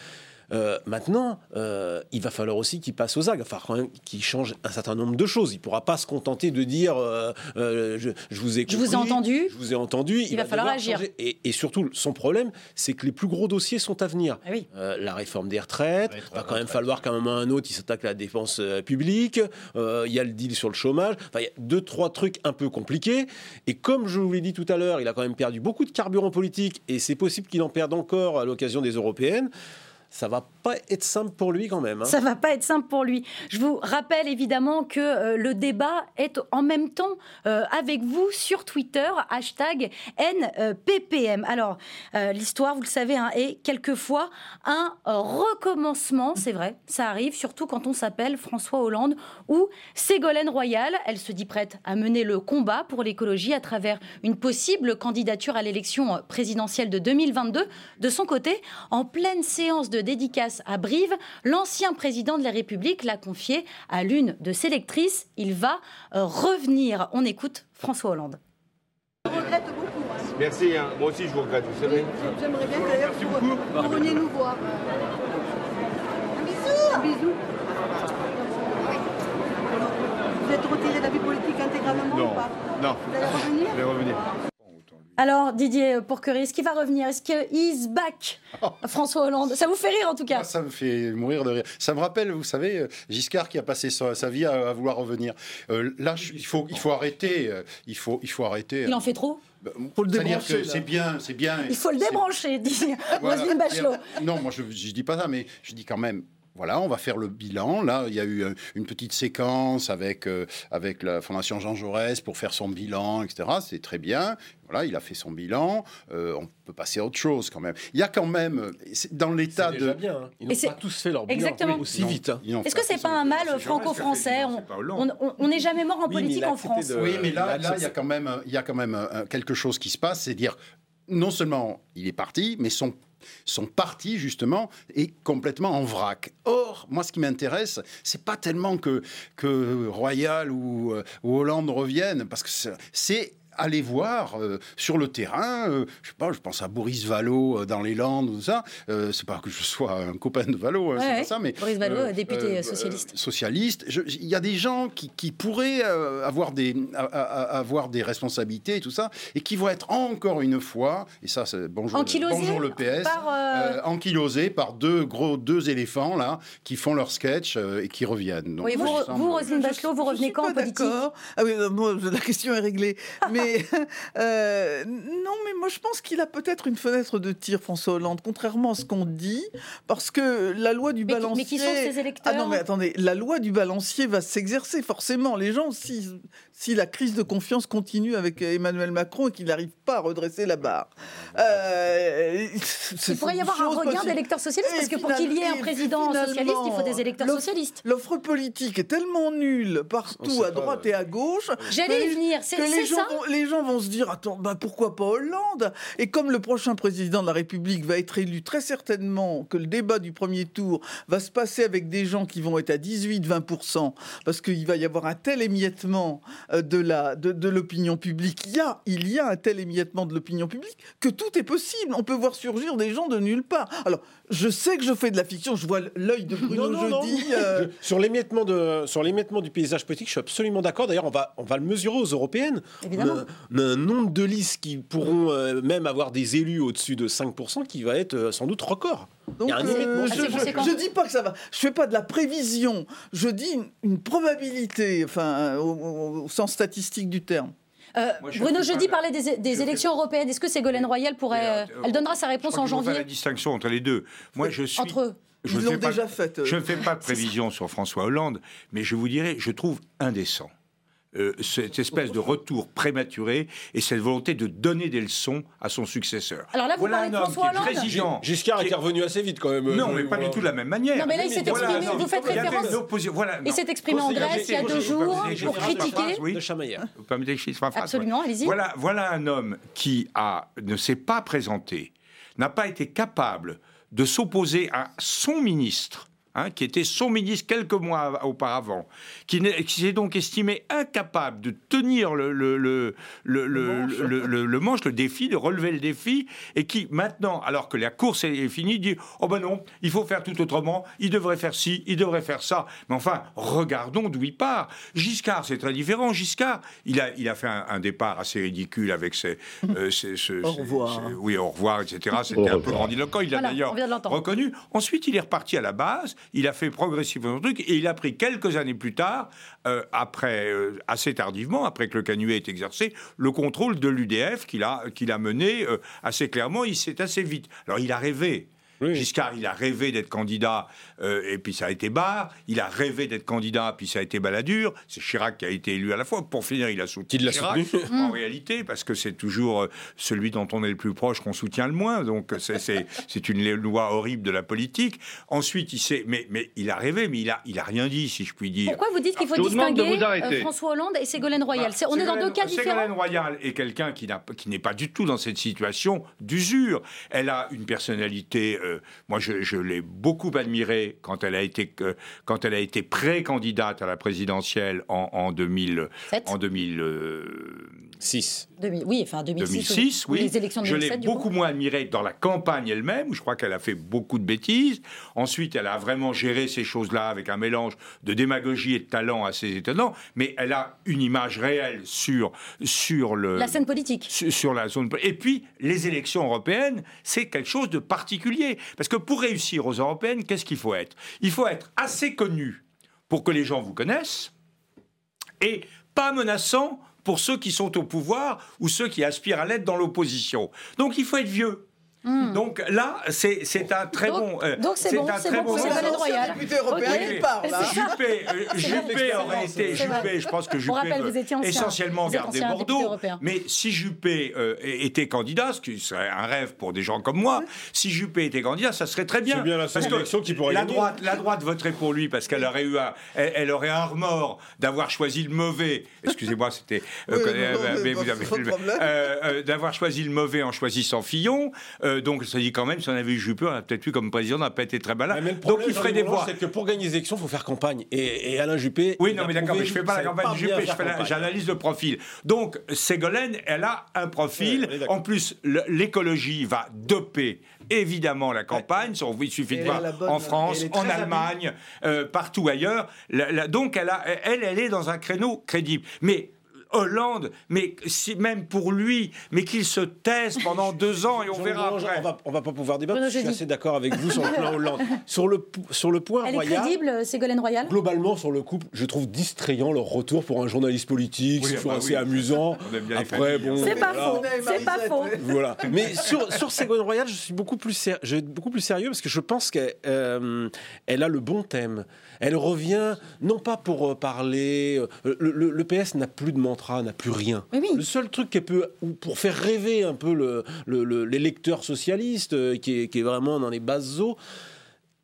Euh, maintenant, euh, il va falloir aussi qu'il passe aux actes, enfin, qu'il change un certain nombre de choses. Il ne pourra pas se contenter de dire euh, je, vous ai je vous ai entendu, je vous ai entendu. Il, va, falloir agir. Et, surtout, son problème, c'est que les plus gros dossiers sont à venir. Ah la réforme des retraites, il va quand même falloir qu'à un moment ou à un autre, il s'attaque à la défense publique. il y a le deal sur le chômage. Enfin, il y a deux, trois trucs un peu compliqués. Et comme je vous l'ai dit tout à l'heure, il a quand même perdu beaucoup de carburant politique et c'est possible qu'il en perde encore à l'occasion des européennes ça va pas être simple pour lui quand même. Hein. Ça va pas être simple pour lui. Je vous rappelle évidemment que euh, le débat est en même temps euh, avec vous sur Twitter, hashtag NPPM. Alors, euh, l'histoire, vous le savez, hein, est quelquefois un recommencement, c'est vrai, ça arrive, surtout quand on s'appelle François Hollande ou Ségolène Royal. Elle se dit prête à mener le combat pour l'écologie à travers une possible candidature à l'élection présidentielle de 2022. De son côté, en pleine séance de dédicace à Brive, l'ancien président de la République l'a confié à l'une de ses lectrices. Il va euh, revenir. On écoute François Hollande. Je regrette beaucoup. Hein. Merci, hein. moi aussi je vous regrette, vous savez. J'aimerais bien d'ailleurs que vous, vous veniez nous voir. Un bisou Un bisou. Vous êtes retiré de la vie politique intégralement Non. ou pas? Non, Vous allez revenir? Je vais revenir. Alors, Didier Pourquerie, est-ce qu'il va revenir? Est-ce qu'il is back? François Hollande Ça vous fait rire en tout cas? Moi, ça me fait mourir de rire. Ça me rappelle, vous savez, euh, Giscard qui a passé sa, sa vie à, à vouloir revenir. Euh, là, je- il faut, il faut arrêter. euh, Il faut, il faut arrêter. Il en fait trop? Bah, Faut le débrancher, c'est bien, c'est bien. Il faut le débrancher, dit Voilà. Roselyne Bachelot. Non, moi je, je dis pas ça, mais je dis quand même. Voilà, on va faire le bilan. Là, il y a eu euh, une petite séquence avec, euh, avec la Fondation Jean Jaurès pour faire son bilan, etc. C'est très bien. Voilà, il a fait son bilan. Euh, on peut passer à autre chose quand même. Il y a quand même, c'est- dans l'état de. bien. hein. Ils Et n'ont c'est- pas tous fait leur bilan Exactement. aussi Non, vite. hein. Est-ce que c'est pas un mal franco-français on- n'est jamais mort en Oui, politique en France. de- Oui, mais là, il a là, il y a quand même, il y a quand même euh, quelque chose qui se passe, c'est dire non seulement il est parti, mais son son parti justement est complètement en vrac. Or, moi, ce qui m'intéresse, c'est pas tellement que que Royal ou, euh, ou Hollande reviennent, parce que c'est- c'est aller voir euh, sur le terrain, euh, je sais pas, je pense à Boris Vallaud euh, dans les Landes, tout ça. Euh, c'est pas que je sois un copain de Vallaud, hein, c'est Ouais, pas ça, mais Boris Vallaud, député euh, socialiste. socialiste. Il y a des gens qui, qui pourraient euh, avoir, des, a- a- avoir des responsabilités et tout ça, et qui vont être encore une fois, et ça, c'est bonjour, bonjour le PS, par, ankylosés par deux gros deux éléphants là qui font leur sketch euh, et qui reviennent. Donc, Oui, vous, Roselyne Bachelot, vous revenez quand en politique? Ah oui, non, moi, la question est réglée. mais euh, non, mais moi je pense qu'il a peut-être une fenêtre de tir, François Hollande, contrairement à ce qu'on dit, parce que la loi du mais, qui- balancier. mais qui sont ces électeurs Ah non, mais attendez, la loi du balancier va s'exercer forcément. Les gens, si, si la crise de confiance continue avec Emmanuel Macron et qu'il n'arrive pas à redresser la barre. Euh, Il pourrait y avoir un regain d'électeurs socialistes, parce que pour qu'il y ait un président socialiste, il faut des électeurs socialistes. L'offre politique est tellement nulle partout, à pas, droite ouais. et à gauche. J'allais y venir, c'est que les c'est gens, ça vont, les gens vont se dire attends, bah pourquoi pas Hollande? Et comme le prochain président de la République va être élu très certainement, que le débat du premier tour va se passer avec des gens qui vont être à 18-20%, parce qu'il va y avoir un tel émiettement euh, de la de, de l'opinion publique. Il y a il y a un tel émiettement de l'opinion publique que tout est possible. On peut voir surgir des gens de nulle part. Alors je sais que je fais de la fiction. Je vois l'œil de Bruno Non, non, non. jeudi. euh, Je- sur l'émiettement de sur l'émiettement du paysage politique, je suis absolument d'accord. D'ailleurs, on va on va le mesurer aux européennes. Évidemment. On a un nombre de listes qui pourront euh, même avoir des élus au-dessus de 5% qui va être euh, sans doute record. Donc, Il y a un euh, émiettement. je, je- dis pas que ça va. Je fais pas de la prévision. Je dis une, une probabilité, enfin, au, au- au sens statistique du terme. Euh, Moi, je Bruno Jeudi la- parlait des, des je fais- élections européennes. Est-ce que Ségolène Royal pourrait. Euh, euh, elle donnera sa Je réponse crois en faut faire janvier la distinction entre les deux. Moi, je suis. Entre eux. Je Ils ne l'ont fais pas- déjà fait. euh. Je ne fais pas de prévision sur François Hollande, mais je vous dirais, je trouve indécent. Euh, cette espèce de retour prématuré et cette volonté de donner des leçons à son successeur. Alors là, vous voilà parlez de un homme François qui est Hollande président. Giscard qui était revenu assez vite quand même. Non, euh, mais pas voilà. du tout de la même manière. Non, mais là, il s'est Voilà, exprimé, non, vous faites référence- voilà, Il s'est exprimé en Grèce il y a deux jours pour critiquer. oui de Chamaillère. Vous permettez que je phrase Absolument, allez-y. Voilà, voilà un homme qui a, ne s'est pas présenté, n'a pas été capable de s'opposer à son ministre. Hein, qui était son ministre quelques mois auparavant, qui, s'est donc estimé incapable de tenir le, le, le, le, le, manche. le- le- le manche, le défi, de relever le défi, et qui maintenant, alors que la course est finie, dit Oh ben non, il faut faire tout autrement, il devrait faire ci, il devrait faire ça. Mais enfin, regardons d'où il part. Giscard, c'est très différent. Giscard, il a, il a fait un, un départ assez ridicule avec ses. euh, ses- ses- Au revoir. ses- oui, au revoir, etc. C'était un peu grandiloquent. Il l'a Voilà, d'ailleurs reconnu. Ensuite, il est reparti à la base. Il a fait progressivement le truc et il a pris quelques années plus tard, euh, après euh, assez tardivement, après que le canuet ait exercé, le contrôle de l'UDF qu'il a a mené euh, assez clairement. Il s'est assez vite. Alors, il a rêvé. Oui. Giscard, il a rêvé d'être candidat, euh, et puis ça a été Barre. Il a rêvé d'être candidat, puis ça a été Balladur. C'est Chirac qui a été élu à la fois. Pour finir, il a soutenu l'a Chirac, soutenu. en réalité, parce que c'est toujours euh, celui dont on est le plus proche qu'on soutient le moins. Donc c'est- c'est c'est une loi horrible de la politique. Ensuite, il s'est, mais, mais il a rêvé, mais il a, il a rien dit, si je puis dire. Pourquoi vous dites qu'il faut Je distinguer euh, François Hollande et Ségolène Royal? C'est- On est dans deux cas Ségolène différents. Royal est quelqu'un qui n'a- qui n'est pas du tout dans cette situation d'usure. Elle a une personnalité. euh, moi, je, je l'ai beaucoup admirée quand elle a été euh, quand elle a été pré-candidate à la présidentielle en, en 2000 Sept. en 2000. Euh, 6. oui, enfin 2006. 2006, oui. Les élections de je 2007, l'ai du beaucoup coup. moins admirée dans la campagne elle-même, où je crois qu'elle a fait beaucoup de bêtises. Ensuite, elle a vraiment géré ces choses-là avec un mélange de démagogie et de talent assez étonnant. Mais elle a une image réelle sur, sur le. La scène politique. Sur, sur la zone. Et puis, les élections européennes, c'est quelque chose de particulier. Parce que pour réussir aux européennes, qu'est-ce qu'il faut être? Il faut être assez connu pour que les gens vous connaissent et pas menaçant pour ceux qui sont au pouvoir ou ceux qui aspirent à l'être dans l'opposition. Donc il faut être vieux. Donc là, c'est c'est un très. Donc- bon. euh, donc c'est bon, un c'est très bon pour moment. Ségolène Royal. député européen Ok. qui parle. hein. Juppé, euh, Juppé aurait été. Juppé, je pense que Juppé rappel, veut vous étiez ancien- essentiellement garder Bordeaux. Mais si Juppé euh, était candidat, ce qui serait un rêve pour des gens comme moi, si Juppé était candidat, ça serait très bien. C'est bien la seule élection qui pourrait la gagner. droite, la droite voterait pour lui parce qu'elle aurait eu un, elle, elle aurait un remords d'avoir choisi le mauvais. Excusez-moi, c'était. euh, euh, d'avoir choisi le mauvais en choisissant Fillon. Euh, donc ça dit quand même, si on avait eu Juppé, on a peut-être eu comme président, on n'a pas été très malin. mais le donc problème, il ferait des voix. c'est que pour gagner les élections, il faut faire campagne. Et, et Alain Juppé. Oui, non, mais d'accord, mais je fais qu'il pas la campagne Juppé, fais j'analyse le profil. Donc, Ségolène, elle a un profil. Ouais, en plus, l'écologie va doper évidemment la campagne. Il suffit de voir bonne- en France, en Allemagne, euh, partout ailleurs. La- la- donc, elle, a, elle, elle est dans un créneau crédible. Mais Hollande, mais si, même pour lui, mais qu'il se taise pendant deux ans et on Jean verra après. On va, on va pas pouvoir débattre. Je suis assez d'accord avec vous sur le plan Hollande. Sur le, sur le point Elle est crédible, Ségolène Royal? Globalement, sur le couple, je trouve distrayant leur retour pour un journaliste politique. Oui, c'est ah bah assez oui. amusant. On aime bien les Après, bon. hein. C'est pas voilà. faux, c'est pas faux. Voilà. Mais sur, sur Ségolène Royal, je suis beaucoup plus, ser- je vais être beaucoup plus sérieux parce que je pense qu'elle euh, elle a le bon thème. Elle revient, non pas pour euh, parler. euh, le, le- le PS n'a plus de mantra, n'a plus rien. Oui. Le seul truc qui peut, ou pour faire rêver un peu le, le- le- l'électeur socialiste euh, qui est, qui est vraiment dans les bases eaux,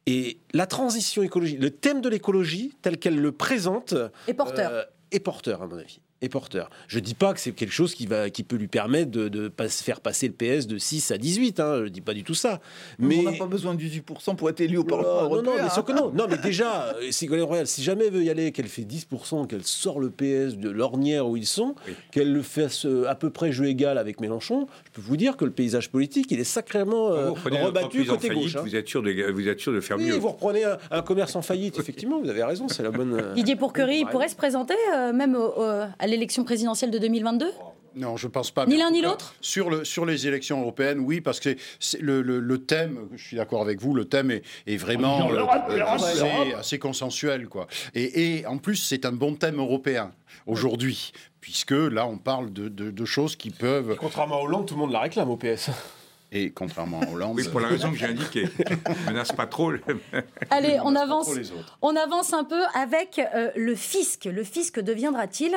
et la transition écologique, le thème de l'écologie tel qu'elle le présente, Et porteur. euh, est porteur à mon avis. Est porteur. Je dis pas que c'est quelque chose qui va, qui peut lui permettre de, de pas- faire passer le PS de 6 à 18. Hein, je dis pas du tout ça. Mais On n'a pas besoin de 18% pour être élu au Oh Parlement non, européen. non, mais sûr que hein. non. Non, mais déjà, euh, Ségolène Royal, si jamais elle veut y aller, qu'elle fait 10%, qu'elle sort le PS de l'ornière où ils sont, Oui. qu'elle le fasse euh, à peu près jeu égal avec Mélenchon, je peux vous dire que le paysage politique, il est sacrément euh, vous une rebattu côté faillite, gauche. hein. vous, êtes sûr de, vous êtes sûr de faire Oui, mieux. vous reprenez un, un commerce en faillite, effectivement, vous avez raison, c'est la bonne. Didier Pourquerie, il pourrait se présenter euh, même au- au- à l'élection présidentielle de 2022 Non, je pense pas. Ni l'un ni l'autre? Sur, le, sur les élections européennes, oui, parce que c'est le, le- le thème, je suis d'accord avec vous, le thème est, est vraiment euh, euh, assez, assez consensuel. Quoi. Et, et en plus, c'est un bon thème européen aujourd'hui, puisque là, on parle de, de- de choses qui peuvent, Contrairement à Hollande, tout le monde la réclame au PS. et contrairement à Hollande, Oui, pour la raison que j'ai indiquée. Menace pas trop. le- Allez, on avance, trop les autres. on avance un peu avec euh, le fisc. Le fisc deviendra-t-il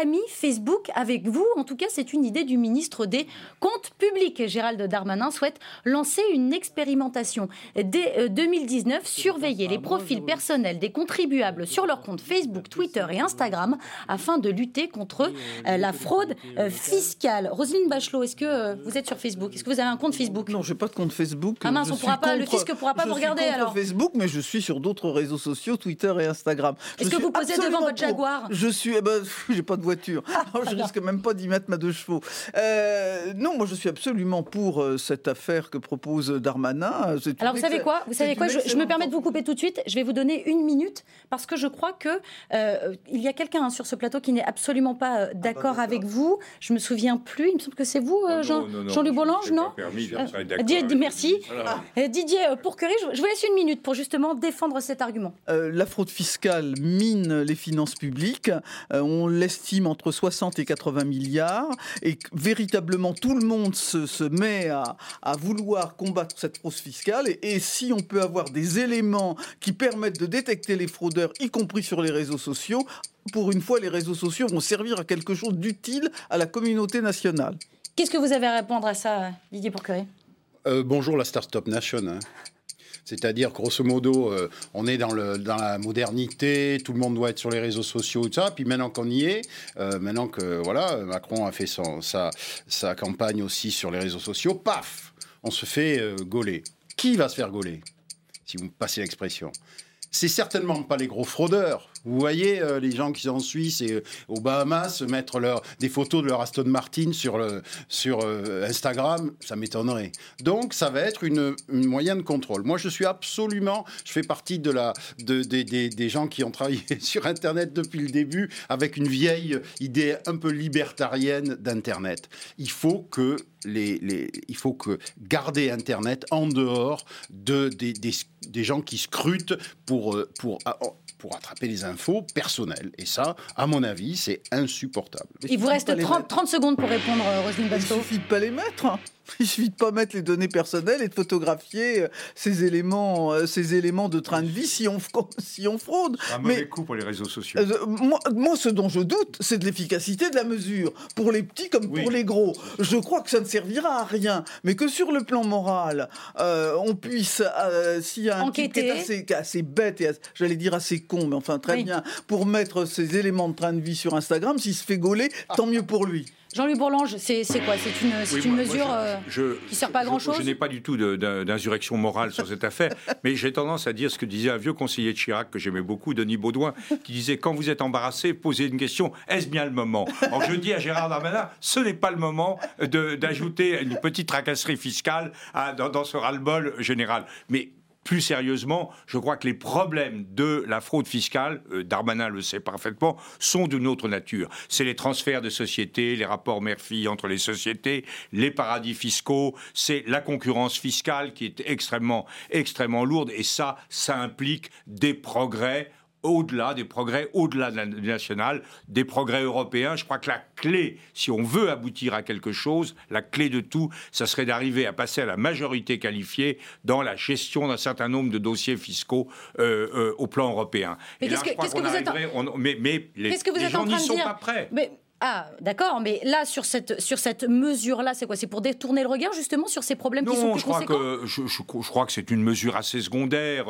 ami Facebook avec vous En tout cas, c'est une idée du ministre des Comptes publics. Gérald Darmanin souhaite lancer une expérimentation dès euh, 2019, surveiller les profils personnels des contribuables sur leurs comptes Facebook, Twitter et Instagram afin de lutter contre euh, la fraude euh, fiscale. Roselyne Bachelot, est-ce que euh, vous êtes sur Facebook? Est-ce que vous avez un compte Facebook? Non, j'ai pas de compte Facebook. Ah mince, Je on pourra pas- le fisc pourra pas je vous suis regarder, contre alors. Facebook, mais je suis sur d'autres réseaux sociaux, Twitter et Instagram. Je Est-ce que vous posez devant votre Jaguar? pour. Je suis, eh ben, j'ai pas de voiture. Alors, je risque même pas d'y mettre ma deux chevaux. Euh, non, moi je suis absolument pour euh, cette affaire que propose Darmanin. Alors vous savez quoi? Vous savez quoi? Je, je me permets de vous couper tout de suite. Je vais vous donner une minute parce que je crois que euh, il y a quelqu'un hein, sur ce plateau qui n'est absolument pas euh, d'accord avec vous. Je me souviens plus. Il me semble que c'est vous, Jean, non, non, non, Jean-Luc je- Bollange, non? permis, Euh, Didier- merci. Voilà. Euh, Didier Pourquerie, je, je vous laisse une minute pour justement défendre cet argument. Euh, la fraude fiscale mine les finances publiques. Euh, on entre 60 et 80 milliards. Et que véritablement, tout le monde se, se met à, à vouloir combattre cette fraude fiscale. Et, et si on peut avoir des éléments qui permettent de détecter les fraudeurs, y compris sur les réseaux sociaux, pour une fois, les réseaux sociaux vont servir à quelque chose d'utile à la communauté nationale. Qu'est-ce que vous avez à répondre à ça, Didier Pourquerie Euh, bonjour la Startup Nation. hein. C'est-à-dire, grosso modo, euh, on est dans, la modernité, tout le monde doit être sur les réseaux sociaux, tout ça. Puis maintenant qu'on y est, euh, maintenant que voilà, Macron a fait sa campagne aussi sur les réseaux sociaux, paf, on se fait euh, gauler. Qui va se faire gauler Si vous me passez l'expression? C'est certainement pas les gros fraudeurs Vous voyez euh, les gens qui sont en Suisse et euh, aux Bahamas mettre leur, des photos de leur Aston Martin sur, le, sur euh, Instagram, ça m'étonnerait. Donc ça va être une, une moyen de contrôle. Moi je suis absolument, je fais partie de la, de, des- des gens qui ont travaillé sur Internet depuis le début avec une vieille idée un peu libertarienne d'Internet. Il faut que les, les- il faut que garder Internet en dehors de, des, des- des gens qui scrutent pour, euh, pour, ah, oh, pour attraper les infos personnelles. Et ça, à mon avis, c'est insupportable. Il vous reste pas les 30, mettre. 30 secondes pour répondre, euh, Roselyne Il Bachelot. suffit de pas les mettre. Il suffit de pas mettre les données personnelles et de photographier euh, ces éléments, euh, ces éléments de train de vie si on, fro- si on fraude. Un mauvais Mais coup pour les réseaux sociaux. euh, moi, moi, ce dont je doute, c'est de l'efficacité de la mesure, pour les petits comme Oui. pour les gros. Je crois que ça ne servira à rien, mais que sur le plan moral, euh, on puisse, euh, s'il y a un type qui est assez, bête et j'allais dire assez con, mais enfin très Oui. bien, pour mettre ces éléments de train de vie sur Instagram, s'il se fait gauler, tant mieux pour lui. Jean-Louis Bourlange, c'est quoi? C'est une, c'est Oui, une moi- moi, mesure je- euh, je- qui sert pas à grand-chose? Je n'ai pas du tout d'insurrection morale sur cette affaire, mais j'ai tendance à dire ce que disait un vieux conseiller de Chirac que j'aimais beaucoup, Denis Baudouin, qui disait quand vous êtes embarrassé, posez une question est-ce bien le moment? Alors je dis à Gérard Darmanin ce n'est pas le moment d'ajouter une petite tracasserie fiscale à- dans, dans ce ras-le-bol général. Mais plus sérieusement, je crois que les problèmes de la fraude fiscale, euh, Darmanin le sait parfaitement, sont d'une autre nature. C'est les transferts de sociétés, les rapports mère-fille entre les sociétés, les paradis fiscaux, c'est la concurrence fiscale qui est extrêmement, extrêmement lourde. Et ça, ça implique des progrès au-delà des progrès, au-delà de la nationale, des progrès européens. Je crois que la clé, si on veut aboutir à quelque chose, la clé de tout, ça serait d'arriver à passer à la majorité qualifiée dans la gestion d'un certain nombre de dossiers fiscaux euh, euh, au plan européen. Mais qu'est-ce que- vous êtes en- arriverait- on- mais, mais les, Qu'est-ce que vous les êtes gens n'y sont dire pas prêts. Mais ah, d'accord, mais là sur cette sur cette mesure-là, c'est quoi? C'est pour détourner le regard justement sur ces problèmes qui sont Non, plus je crois conséquents? que je, je- je crois que c'est une mesure assez secondaire.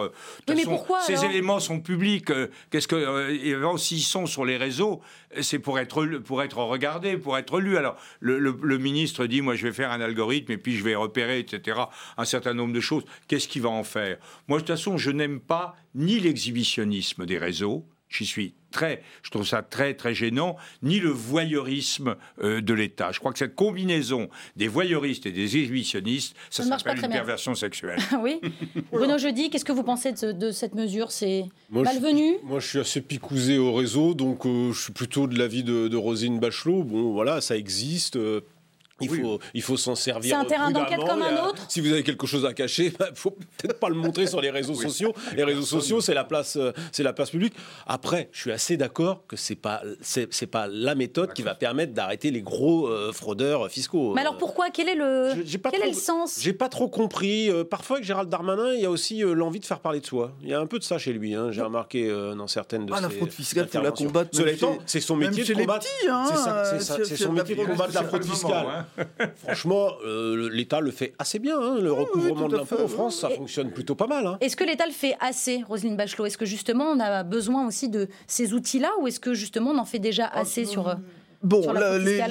De mais pourquoi, Ces éléments sont publics. euh, Qu'est-ce que euh, s'ils sont sur les réseaux, euh, c'est pour être pour être regardé, pour être lu. Alors le, le- le ministre dit moi je vais faire un algorithme et puis je vais repérer etc. Un certain nombre de choses. Qu'est-ce qu'il va en faire? Moi de toute façon je n'aime pas ni l'exhibitionnisme des réseaux. J'y suis très, je trouve ça très très gênant, ni le voyeurisme euh, de l'État. Je crois que cette combinaison des voyeuristes et des exhibitionnistes, ça, Ça ne marche pas s'appelle très une bien. perversion sexuelle. oui. Bruno Jeudi, qu'est-ce que vous pensez de, ce- de cette mesure? C'est malvenu? Moi, je suis assez picousé au réseau, donc euh, je suis plutôt de l'avis de, de Rosine Bachelot. Bon, voilà, ça existe. euh, il Oui. faut, il faut s'en servir. C'est un terrain d'enquête comme un Il autre Si vous avez quelque chose à cacher, il faut peut-être pas le montrer sur les réseaux sociaux. Les réseaux sociaux, c'est la place, euh, c'est la place publique. Après, je suis assez d'accord que c'est pas, c'est c'est pas la méthode qui va permettre d'arrêter les gros euh, fraudeurs fiscaux. Mais alors Euh, pourquoi? Quel est le pas quel trop- est le sens? J'ai pas trop compris. Euh, parfois, avec Gérald Darmanin, il y a aussi euh, l'envie de faire parler de soi. Il y a un peu de ça chez lui. hein. J'ai remarqué euh, dans certaines de Ah, la ses fraude fiscale, faut la combattre, Cela étant, c'est son métier de combattre. hein, c'est euh, son la métier de fraude combattre la fraude fiscale. Franchement, euh, l'État le fait assez bien. hein. Le recouvrement tout de l'impôt en France, ça Et- fonctionne plutôt pas mal. hein. Est-ce que l'État le fait assez, Roselyne Bachelot? Est-ce que justement on a besoin aussi de ces outils-là ou est-ce que justement on en fait déjà assez sur euh, Bon,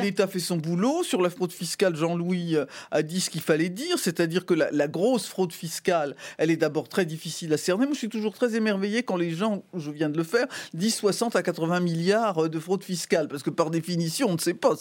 l'État fait son boulot. Sur la fraude fiscale, Jean-Louis euh, a dit ce qu'il fallait dire, c'est-à-dire que la, la grosse fraude fiscale, elle est d'abord très difficile à cerner. Moi, je suis toujours très émerveillé quand les gens, je viens de le faire, disent 60 à 80 milliards euh, de fraude fiscale, parce que par définition, on ne sait pas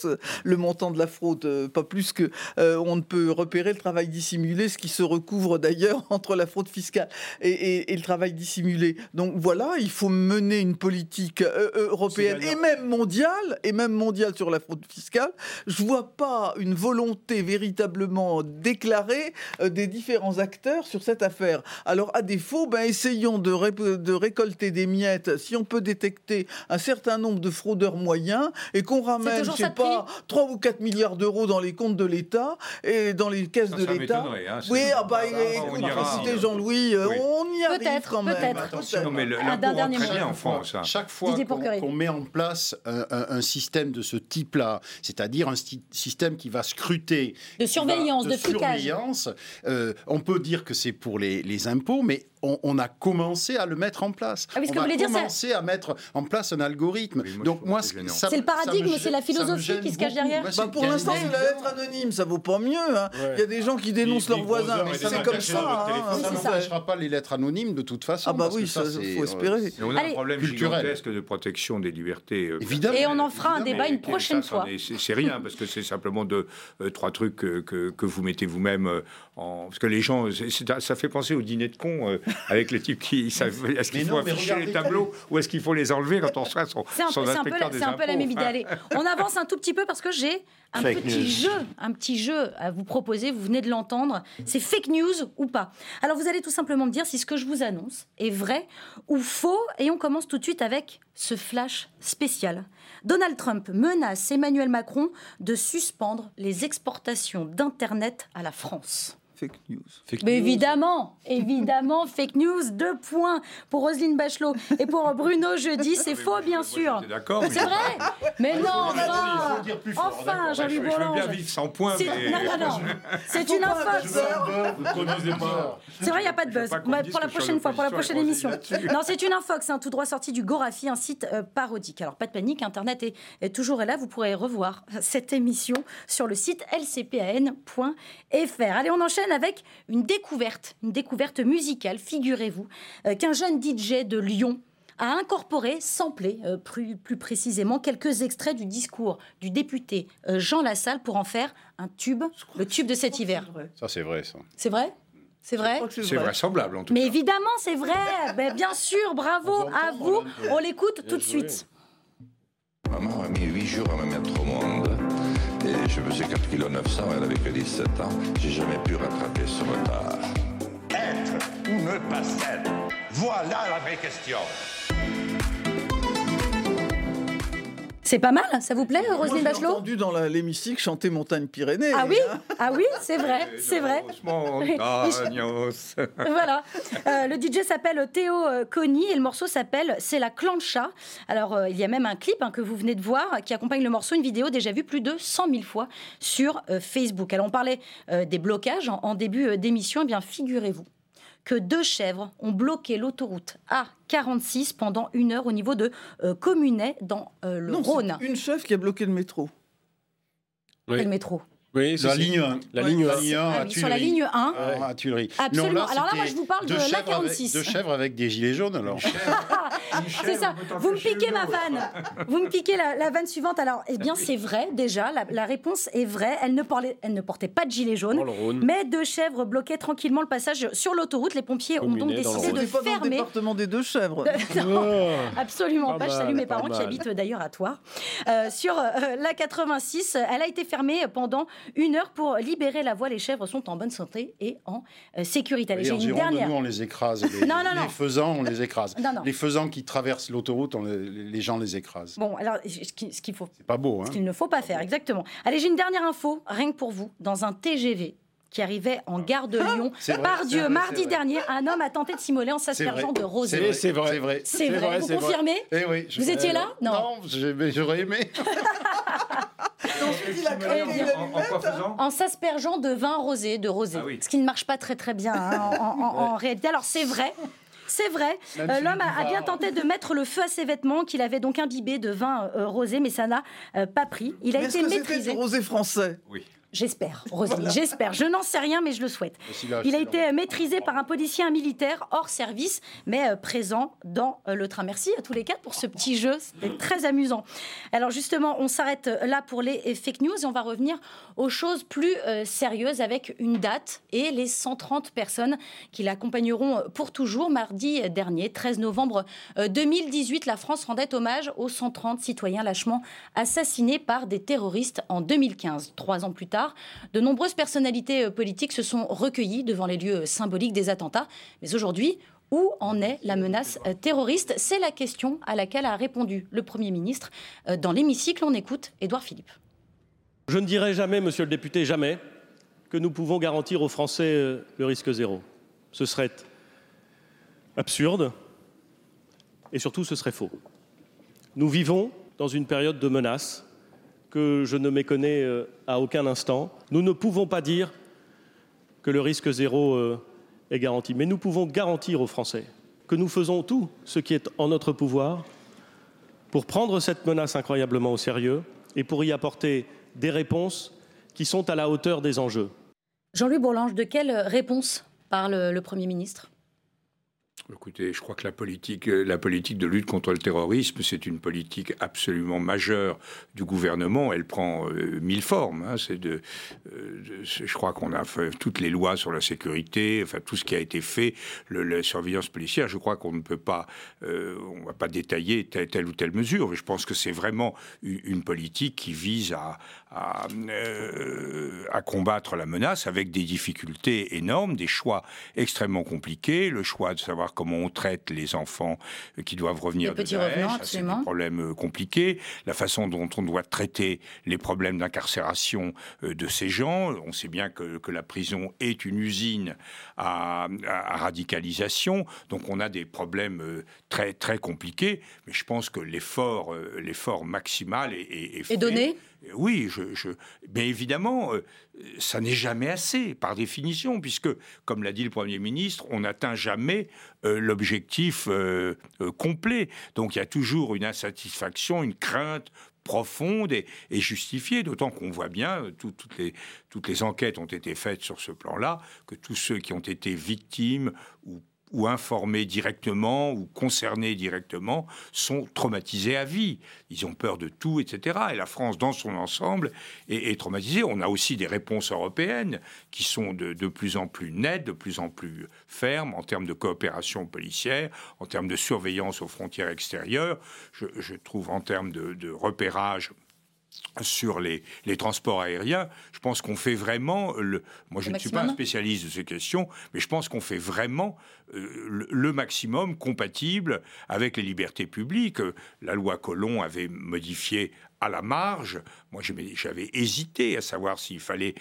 le montant de la fraude, euh, pas plus que euh, on ne peut repérer le travail dissimulé, ce qui se recouvre d'ailleurs entre la fraude fiscale et, et- et le travail dissimulé. Donc voilà, il faut mener une politique européenne et même mondiale, et même mondiale sur la fraude fiscale. Je vois pas une volonté véritablement déclarée euh, des différents acteurs sur cette affaire. Alors à défaut, ben essayons de, ré- de récolter des miettes. Si on peut détecter un certain nombre de fraudeurs moyens et qu'on ramène, je sais pas, 3 ou 4 milliards d'euros dans les comptes de l'État et dans les caisses Ça, de l'État. hein, Oui, ah bah, Ah, écoute, on ira. écoutez, Jean-Louis, euh, Oui. on y arrive quand même. peut-être. Mais le- dernier rentre très mot. bien en France. hein. Chaque fois qu'on qu'on met en place un, un- un système de ce type-là, c'est-à-dire un système qui va scruter. De surveillance, de, surveillance. Euh, on peut dire que c'est pour les, les impôts, mais on, a commencé à le mettre en place. Ah on a commencé à mettre en place un algorithme. Donc moi, c'est le paradigme, c'est la philosophie qui se cache derrière. Bah, pour l'instant, c'est la lettre anonyme, ça vaut pas mieux. Hein. Il y a des gens qui dénoncent leurs voisins, mais c'est comme ça. Hein. Ça n'empêchera pas les lettres anonymes de toute façon. Ah bah oui, il faut espérer. on a un problème gigantesque de protection des libertés. Euh, Évidemment. Et on en fera un débat une prochaine fois. C'est rien, parce que c'est simplement de euh, trois trucs que vous mettez vous-même euh, en... Parce que les gens, ça fait penser au dîner de cons avec les types qui est-ce qu'il faut afficher les tableaux ou est-ce qu'il faut les enlever quand on soit son, C'est un, peu, un peu la même idée. Allez, on avance un tout petit peu parce que j'ai un petit jeu, un petit jeu à vous proposer. Vous venez de l'entendre. C'est fake news ou pas? Alors vous allez tout simplement me dire si ce que je vous annonce est vrai ou faux. Et on commence tout de suite avec ce flash spécial. Donald Trump menace Emmanuel Macron de suspendre les exportations d'Internet à la France fake news. Mais évidemment, évidemment, fake news, deux points pour Roselyne Bachelot et pour Bruno Jeudi, c'est faux bien sûr. D'accord. C'est vrai Mais non, enfin, enfin Jean-Louis Bourlange. Je veux bien vivre sans points, mais... Non, non, non, c'est une infox. C'est vrai, il n'y a pas de buzz. Pour la prochaine fois, pour la prochaine émission. Non, c'est une infox, un tout droit sorti du Gorafi, un site euh, parodique. Alors, pas de panique, Internet est toujours là. Vous pourrez revoir cette émission sur le site lcpan.fr. Allez, on enchaîne avec une découverte, une découverte musicale, figurez-vous, euh, qu'un jeune DJ de Lyon a incorporé, samplé euh, plus, plus, précisément, quelques extraits du discours du député euh, Jean Lassalle pour en faire un tube, le tube de cet hiver. Ça, c'est vrai, ça. C'est vrai? C'est vrai? C'est vraisemblable, en tout Mais cas. Mais évidemment, c'est vrai. ben, bien sûr, bravo à vous. On l'écoute tout de suite. Maman a mis 8 jours à me mettre au monde. Et je faisais 4 kg 900, elle avait que 17 ans. J'ai jamais pu rattraper ce retard. Être ou ne pas être Voilà la vraie question. C'est pas mal, ça vous plaît, Roselyne Bachelot J'ai entendu dans l'hémicycle chanter Montagne Pyrénées. Ah oui, ah oui, c'est vrai, c'est vrai. voilà. Euh, le DJ s'appelle Théo euh, Conny et le morceau s'appelle C'est la clancha. Alors, euh, il y a même un clip hein, que vous venez de voir qui accompagne le morceau, une vidéo déjà vue plus de 100 000 fois sur Facebook. Alors, on parlait des blocages en, en début d'émission. Eh bien, figurez-vous que deux chèvres ont bloqué l'autoroute A46 pendant une heure au niveau de euh, Communet dans euh, le non, Rhône. Une chèvre qui a bloqué le métro. le métro oui, la ligne 1. La ligne 1. Ah sur la ligne 1. à Tuileries. Absolument. alors là, moi, je vous parle de l'A46. Deux chèvres avec des gilets jaunes, alors. c'est ça. Vous me piquez ma vanne. Vous me piquez la, vanne suivante. Alors, eh bien, c'est vrai, déjà. La, réponse est vraie. Elle ne, parlait, elle ne portait pas de gilets jaunes. Mais deux chèvres bloquaient tranquillement le passage sur l'autoroute. Les pompiers ont donc décidé de fermer. Pas dans le département des deux chèvres. non, absolument pas. je salue mes parents qui habitent d'ailleurs à Toire. Euh, sur euh, l'A86, elle a été fermée pendant une heure pour libérer la voie. Les chèvres sont en bonne santé et en euh, sécurité. J'ai une dernière. Nous, on les écrase. Les, non, non, non. les faisans, on les écrase. Les faisans qui traversent l'autoroute, les, gens les écrasent. Bon, alors, ce qu'il faut. C'est pas beau, hein. Ce qu'il ne faut pas faire, exactement. Allez, j'ai une dernière info, rien que pour vous. Dans un TGV, qui arrivait en gare de Lyon. Par Dieu, mardi dernier, un homme a tenté de s'immoler en s'aspergeant de rosée. C'est vrai. C'est vrai. Vous confirmez eh oui, Vous étiez là Non. Non, j'aurais aimé. en, s'aspergeant de vin rosé, de rosé. Ah ce qui ne marche pas très très bien hein, en, réalité. Alors c'est vrai. C'est vrai, euh, l'homme a, bien tenté de mettre le feu à ses vêtements qu'il avait donc imbibé de vin euh, rosé, mais ça n'a euh, pas pris. Il a été maîtrisé. rosé français? Oui. J'espère, Roselyne, j'espère. Je n'en sais rien, mais je le souhaite. Il a été maîtrisé par un policier, un militaire hors service, mais euh, présent dans euh, le train. Merci à tous les quatre pour ce petit jeu, c'était très amusant. Alors justement, on s'arrête euh, là pour les fake news et on va revenir aux choses plus sérieuses avec une date et les 130 personnes qui l'accompagneront pour toujours. Mardi dernier, 13 novembre 2018, la France rendait hommage aux 130 citoyens lâchement assassinés par des terroristes en 2015. Trois ans plus tard, de nombreuses personnalités euh, politiques se sont recueillies devant les lieux symboliques des attentats. Mais aujourd'hui, où en est la menace euh, terroriste? C'est la question à laquelle a répondu le Premier ministre. Euh, dans l'hémicycle, on écoute Édouard Philippe. Je ne dirai jamais, monsieur le député, jamais, que nous pouvons garantir aux Français le risque zéro. Ce serait absurde et surtout ce serait faux. Nous vivons dans une période de menace que je ne méconnais euh, à aucun instant. Nous ne pouvons pas dire que le risque zéro euh, est garanti, mais nous pouvons garantir aux Français que nous faisons tout ce qui est en notre pouvoir pour prendre cette menace incroyablement au sérieux et pour y apporter des réponses qui sont à la hauteur des enjeux. Jean-Louis Bourlange, de quelle réponse parle le Premier ministre? Écoutez, je crois que la politique, euh, la politique de lutte contre le terrorisme, c'est une politique absolument majeure du gouvernement. Elle prend euh, mille formes. Hein. C'est de, euh, je crois qu'on a fait toutes les lois sur la sécurité, enfin tout ce qui a été fait, le, la surveillance policière. Je crois qu'on ne peut pas, on va pas détailler telle, telle, ou telle mesure. Mais je pense que c'est vraiment une, une, politique qui vise à, à, à combattre la menace avec des difficultés énormes, des choix extrêmement compliqués, le choix de savoir comment on traite les enfants qui doivent revenir les de Daesh, c'est un problème compliqué, la façon dont on doit traiter les problèmes d'incarcération euh, de ces gens. On sait bien que, que la prison est une usine à, à, radicalisation, donc on a des problèmes euh, très très compliqués. Mais je pense que l'effort euh, l'effort maximal est, est, est, est donné? Oui, je, je, mais évidemment, euh, ça n'est jamais assez, par définition, puisque, comme l'a dit le Premier ministre, on n'atteint jamais euh, l'objectif euh, complet. Donc il y a toujours une insatisfaction, une crainte profonde et, justifiée, d'autant qu'on voit bien, tout, toutes, les, toutes les enquêtes ont été faites sur ce plan-là, que tous ceux qui ont été victimes ou ou informés directement ou concernés directement sont traumatisés à vie. Ils ont peur de tout, etc. Et la France, dans son ensemble, est, traumatisée. On a aussi des réponses européennes qui sont de, plus en plus nettes, de plus en plus fermes en termes de coopération policière, en termes de surveillance aux frontières extérieures. Je, trouve en termes de repérage sur les, les, transports aériens, je pense qu'on fait vraiment le. Moi, je le ne suis pas un spécialiste de ces questions, mais je pense qu'on fait vraiment euh, le, le, maximum compatible avec les libertés publiques. La loi Colomb avait modifié à la marge. Moi, j'avais hésité à savoir s'il fallait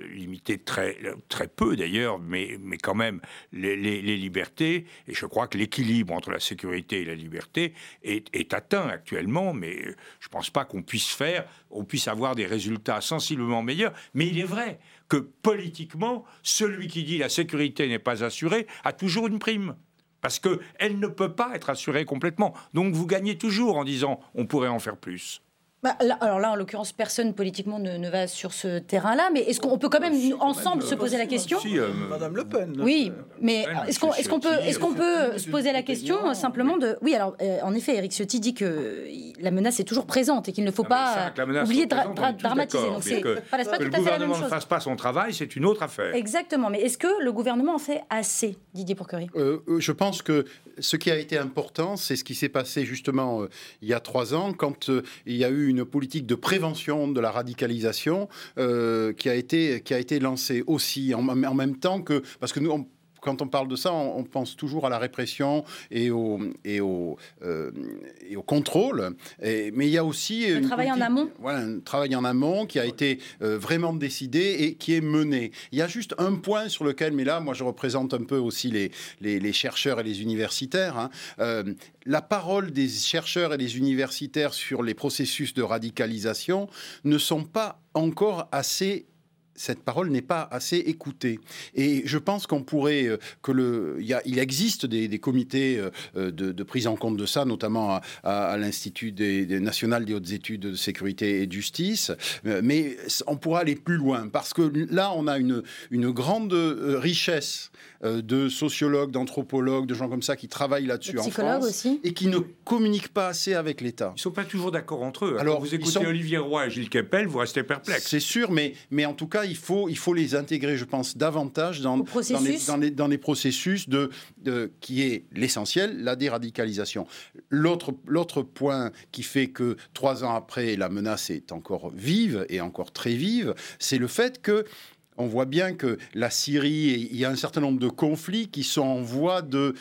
limiter très, très peu d'ailleurs, mais, mais quand même les, libertés. Et je crois que l'équilibre entre la sécurité et la liberté est, est atteint actuellement, mais je ne pense pas qu'on puisse faire, on puisse avoir des résultats sensiblement meilleurs. Mais il est vrai que politiquement, celui qui dit la sécurité n'est pas assurée a toujours une prime parce qu'elle ne peut pas être assurée complètement. Donc vous gagnez toujours en disant on pourrait en faire plus. Bah, là, alors là, en l'occurrence, personne politiquement ne, ne, va sur ce terrain-là, mais est-ce qu'on peut quand même, nous, ensemble, se poser la question si, euh, Madame Le Pen. Oui, mais est-ce qu'on est qu'on peut, est qu'on peut se poser la question simplement de... Oui, alors, euh, en effet, Eric Ciotti dit que la menace est toujours présente et qu'il ne faut non, pas oublier de dra dra dramatiser. Donc c'est que, pas, que le gouvernement ne fasse pas son travail, c'est une autre affaire. Exactement, mais est-ce que le gouvernement en fait assez, Didier Pourquerie? Euh, Je pense que ce qui a été important, c'est ce qui s'est passé justement euh, il y a trois ans, quand euh, il y a eu une politique de prévention de la radicalisation euh, qui, a été, lancée aussi en, en même temps que... Parce que nous, on, quand on parle de ça, on, on, pense toujours à la répression et au, et au, euh, et au contrôle. Et, mais il y a aussi un travail en amont. Voilà, un travail en amont qui a été euh, vraiment décidé et qui est mené. Il y a juste un point sur lequel, mais là, moi, je représente un peu aussi les, les, les chercheurs et les universitaires. Hein. Euh, la parole des chercheurs et des universitaires sur les processus de radicalisation ne sont pas encore assez cette parole n'est pas assez écoutée. Et je pense qu'on pourrait euh, que le, il, y a, il existe des, des comités euh, de, de, prise en compte de ça, notamment à, à, à l'Institut des, des, national des hautes études de sécurité et de justice, euh, mais on pourra aller plus loin parce que là, on a une, une grande richesse de sociologues, d'anthropologues, de gens comme ça qui travaillent là-dessus en France aussi. et qui ne communiquent pas assez avec l'État. Ils ne sont pas toujours d'accord entre eux. Alors, Quand vous écoutez sont... Olivier Roy et Gilles Kepel, vous restez perplexe. C'est sûr, mais, mais en tout cas, il faut, il faut les intégrer, je pense, davantage dans, dans, les, dans, les, dans les, processus de, de qui est l'essentiel, la déradicalisation. L'autre point qui fait que trois ans après, la menace est encore vive et encore très vive, c'est le fait que on voit bien que la Syrie, il y a un certain nombre de conflits qui sont en voie de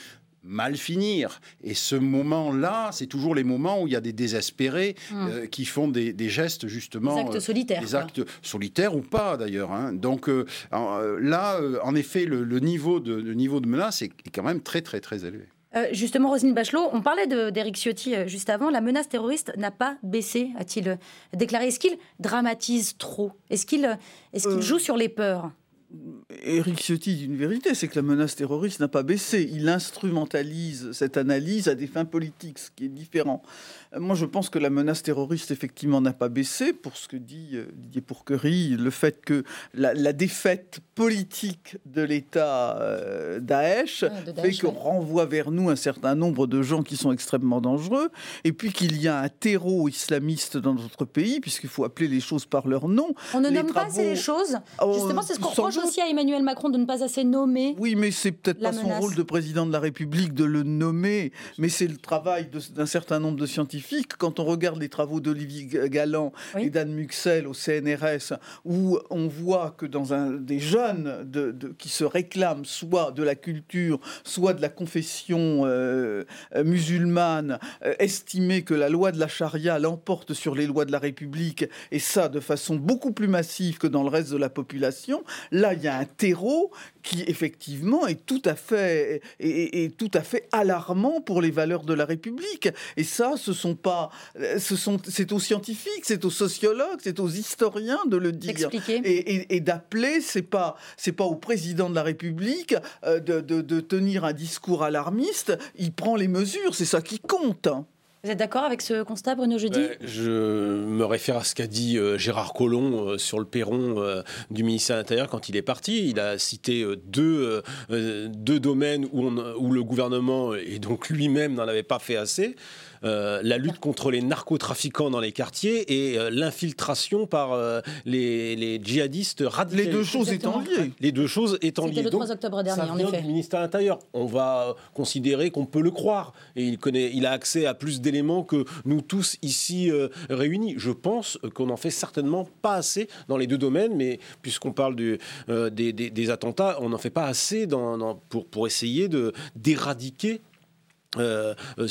mal finir. Et ce moment-là, c'est toujours les moments où il y a des désespérés mmh. euh, qui font des, des, gestes justement... Des actes solitaires. Euh, des actes solitaires ou pas d'ailleurs. Hein. Donc euh, là, en effet, le, le, niveau de, le niveau de menace est, est quand même très très très élevé. Euh, justement, Roselyne Bachelot, on parlait d'Éric Ciotti euh, juste avant. La menace terroriste n'a pas baissé, a-t-il déclaré. Est-ce qu'il dramatise trop? Est-ce qu'il est qu'il joue sur les peurs? Éric Ciotti dit une vérité, c'est que la menace terroriste n'a pas baissé. Il instrumentalise cette analyse à des fins politiques, ce qui est différent. Moi, je pense que la menace terroriste, effectivement, n'a pas baissé. Pour ce que dit euh, Didier Pourquerie, le fait que la, défaite politique de l'État euh, Daesh, fait qu'on renvoie vers nous un certain nombre de gens qui sont extrêmement dangereux, et puis qu'il y a un terreau islamiste dans notre pays, puisqu'il faut appeler les choses par leur nom. On ne nomme pas les choses. Oh, Justement, c'est ce qu'on reproche aussi à Emmanuel Macron de ne pas assez nommer. Oui, mais c'est peut-être pas son rôle de président de la République de le nommer, mais c'est le travail d'un certain nombre de scientifiques quand on regarde les travaux d'Olivier Galland et d'Anne Muxel au CNRS, où on voit que dans un des jeunes de, qui se réclament soit de la culture, soit de la confession euh, euh, musulmane, euh, estimer que la loi de la charia l'emporte sur les lois de la République, et ça de façon beaucoup plus massive que dans le reste de la population, là il y a un terreau qui effectivement est tout à fait est tout à fait alarmant pour les valeurs de la République. Et ça, ce sont pas, ce sont, c'est aux scientifiques, c'est aux sociologues, c'est aux historiens de le dire et, et, d'appeler. C'est pas, c'est pas au président de la République euh, de, de, tenir un discours alarmiste. Il prend les mesures, c'est ça qui compte. Vous êtes d'accord avec ce constat, Bruno Jeudi ben, Je me réfère à ce qu'a dit euh, Gérard Collomb euh, sur le perron du ministère de l'Intérieur quand il est parti. Il a cité deux, domaines où le gouvernement et donc lui-même n'en avait pas fait assez. Euh, la lutte contre les narcotrafiquants dans les quartiers et euh, l'infiltration par euh, les, djihadistes radicaux. Les deux choses étant liées. Les deux choses étant liées. C'était le 3 octobre dernier, en effet. du ministère de l'Intérieur. On va considérer qu'on peut le croire. Et il, connaît, il a accès à plus d'éléments que nous tous ici réunis. Je pense qu'on n'en fait certainement pas assez dans les deux domaines, mais puisqu'on parle du, des, attentats, on n'en fait pas assez pour, pour essayer d'éradiquer euh, euh,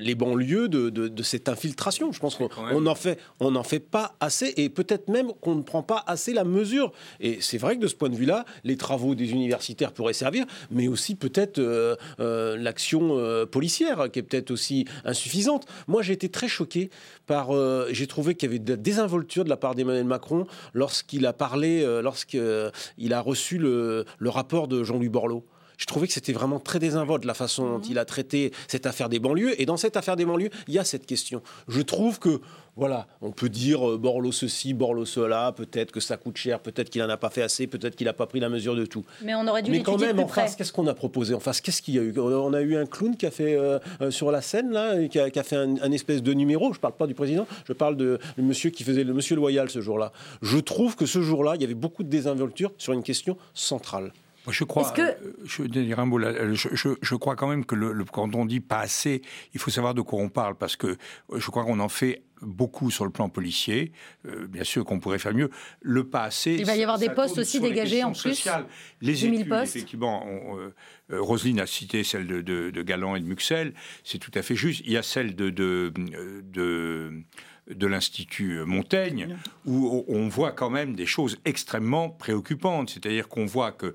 les banlieues de, cette infiltration. Je pense qu'on n'en fait, on en fait pas assez et peut-être même qu'on ne prend pas assez la mesure. Et c'est vrai que de ce point de vue-là, les travaux des universitaires pourraient servir, mais aussi peut-être euh, l'action policière qui est peut-être aussi insuffisante. Moi, j'ai été très choqué par. j'ai trouvé qu'il y avait de la désinvolture de la part d'Emmanuel Macron lorsqu'il a parlé, lorsqu'il a reçu le, le rapport de Jean-Louis Borloo je trouvais que c'était vraiment très désinvolte la façon dont mhm. il a traité cette affaire des banlieues. Et dans cette affaire des banlieues, il y a cette question. Je trouve que, voilà, on peut dire euh, Borloo ceci, Borloo cela, peut-être que ça coûte cher, peut-être qu'il n'en a pas fait assez, peut-être qu'il n'a pas pris la mesure de tout. Mais on aurait dû Mais quand même, en face, qu'est-ce qu'on a proposé En face, qu'est-ce qu'il y a eu? On a eu un clown qui a fait euh, euh, sur la scène, là, qui a, fait un, espèce de numéro. Je ne parle pas du président, je parle de le monsieur qui faisait le monsieur loyal ce jour-là. Je trouve que ce jour-là, il y avait beaucoup de désinvolture sur une question centrale. Je crois, euh, je, dire un mot je, crois quand même que le, quand on dit pas assez, il faut savoir de quoi on parle, parce que je crois qu'on en fait beaucoup sur le plan policier. Euh, bien sûr qu'on pourrait faire mieux. Le pas assez. Il va y avoir des postes aussi dégagés en plus. Les études, postes. effectivement. Euh, Roselyne a cité celle de, de, et de Muxel. C'est tout à fait juste. Il y a celle de, de, de l'Institut Montaigne, où on voit quand même des choses extrêmement préoccupantes. C'est-à-dire qu'on voit que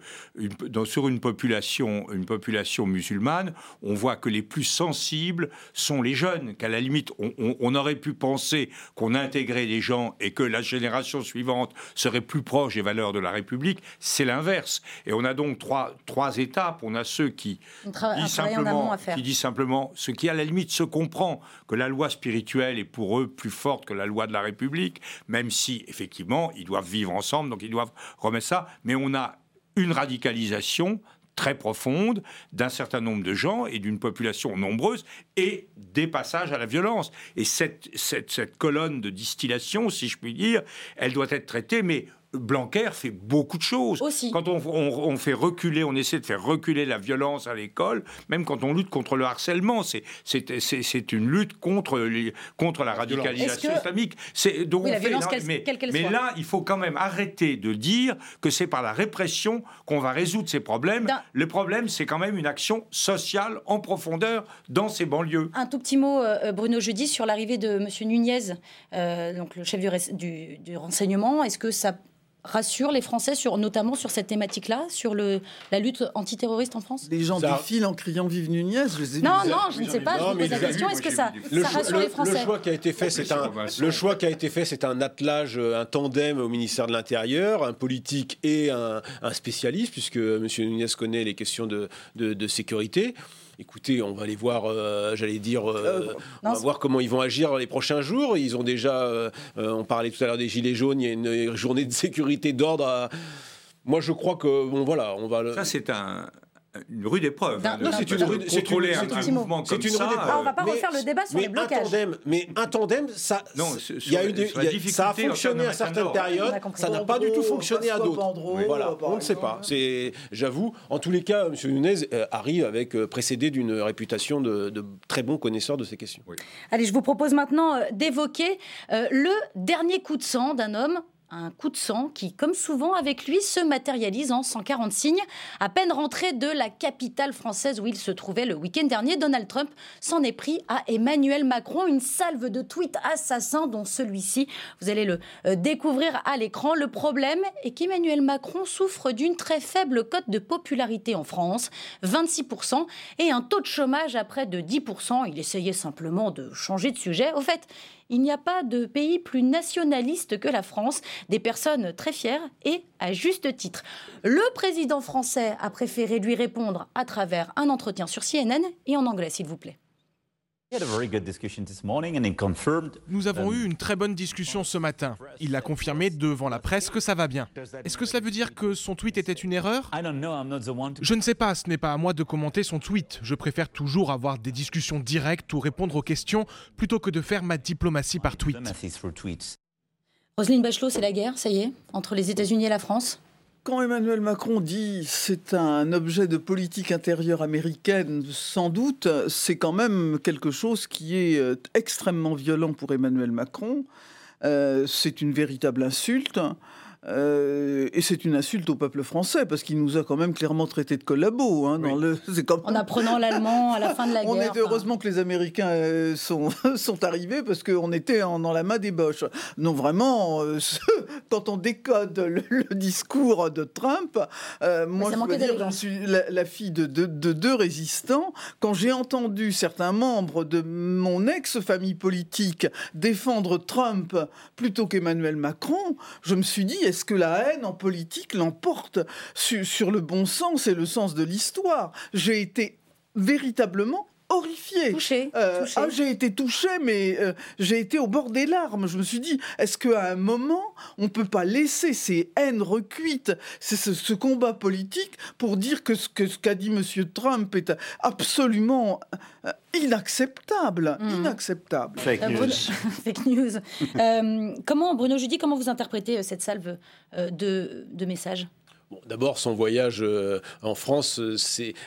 sur une population, une population musulmane, on voit que les plus sensibles sont les jeunes, qu'à la limite, on, aurait pu penser qu'on intégrait les gens et que la génération suivante serait plus proche des valeurs de la République. C'est l'inverse. Et on a donc trois, trois étapes. On a ceux qui disent simplement, qui disent simplement, ce qui à la limite se comprend, que la loi spirituelle est pour eux plus forte que la loi de la République, même si, effectivement, ils doivent vivre ensemble, donc ils doivent remettre ça. Mais on a une radicalisation très profonde d'un certain nombre de gens et d'une population nombreuse et des passages à la violence. Et cette, cette, cette colonne de distillation, si je puis dire, elle doit être traitée, mais Blanquer fait beaucoup de choses. Aussi. Quand on, fait reculer, on essaie de faire reculer la violence à l'école, même quand on lutte contre le harcèlement, c'est une lutte contre, contre la radicalisation islamique. C'est donc la violence, mais, mais là, il faut quand même arrêter de dire que c'est par la répression qu'on va résoudre ces problèmes. Le problème, c'est quand même une action sociale en profondeur dans ces banlieues. Un tout petit mot, euh, Bruno Jeudi, sur l'arrivée de M. Nunez, euh, donc le chef du, du renseignement. Est-ce que ça rassure les Français, sur, notamment sur cette thématique-là, sur le, la lutte antiterroriste en France? Les gens défilent en criant Vive Nunez. Je les ai non, non, je ne sais pas. je vous pose la question. Est-ce que ça, ça rassure les Français Le choix qui a été fait, c'est un, le choix qui a été fait, c'est un attelage, un tandem au ministère de l'Intérieur, un politique et un, un spécialiste, puisque M. Nunez connaît les questions de, de, de sécurité écoutez, on va les voir, euh, j'allais dire, euh, on va voir comment ils vont agir les prochains jours. Ils ont déjà, euh, on parlait tout à l'heure des Gilets jaunes, il y a une journée de sécurité d'ordre. Moi, je crois que, bon, voilà, on va... Ça, c'est un, une rude épreuve. Hein, non, c'est une rude, c'est une, un mouvement comme une ça. Ah, on va pas refaire le débat sur les blocages. Un tandem, mais un tandem, ça, non, il y a eu des, y a, ça a fonctionné à certaines périodes, ça n'a pas du tout fonctionné à d'autres. Voilà, on ne sait pas. C'est, j'avoue, en tous les cas, M. Nunez euh, arrive avec euh, précédé d'une réputation de, de, très bon connaisseur de ces questions. Oui. Allez, je vous propose maintenant euh, d'évoquer le dernier coup de sang d'un homme un coup de sang qui, comme souvent avec lui, se matérialise en 140 signes. À peine rentré de la capitale française où il se trouvait le week-end dernier, Donald Trump s'en est pris à Emmanuel Macron, une salve de tweets assassins dont celui-ci, vous allez le euh, découvrir à l'écran. Le problème est qu'Emmanuel Macron souffre d'une très faible cote de popularité en France, 26%, et un taux de chômage à près de 10%. Il essayait simplement de changer de sujet. Au fait, il n'y a pas de pays plus nationaliste que la France, des personnes très fières et à juste titre. Le président français a préféré lui répondre à travers un entretien sur CNN et en anglais, s'il vous plaît. Nous avons eu une très bonne discussion ce matin. Il a confirmé devant la presse que ça va bien. Est-ce que cela veut dire que son tweet était une erreur? Je ne sais pas, ce n'est pas à moi de commenter son tweet. Je préfère toujours avoir des discussions directes ou répondre aux questions plutôt que de faire ma diplomatie par tweet. Roselyne Bachelot, c'est la guerre, ça y est, entre les États-Unis et la France quand Emmanuel Macron dit c'est un objet de politique intérieure américaine, sans doute, c'est quand même quelque chose qui est euh, extrêmement violent pour Emmanuel Macron. Euh, c'est une véritable insulte. Euh, et c'est une insulte au peuple français, parce qu'il nous a quand même clairement traité de collabos. Hein, dans le, comme... En apprenant l'allemand à la fin de la guerre. On est heureusement que les Américains euh, sont, sont arrivés, parce qu'on était en, dans la main des Boches. Non, vraiment, euh, quand on décode le, discours de Trump, moi, je, dire, suis la, la fille de, de, de, deux résistants. Quand j'ai entendu certains membres de mon ex-famille politique défendre Trump plutôt qu'Emmanuel Macron, je me suis dit, est-ce que la haine en politique l'emporte sur, le bon sens et le sens de l'histoire. J'ai été véritablement horrifié. Touché. Euh, ah, j'ai été touché, mais euh, j'ai été au bord des larmes. Je me suis dit, est-ce qu'à un moment, on peut pas laisser ces haines recuites, ce, ce, combat politique, pour dire que ce qu'a ce dit M. Trump est absolument euh, inacceptable, hmm. inacceptable. Fake news. Fake news. comment, Bruno Judy, comment vous interprétez cette salve de, de messages? D'abord, son voyage euh, en France euh,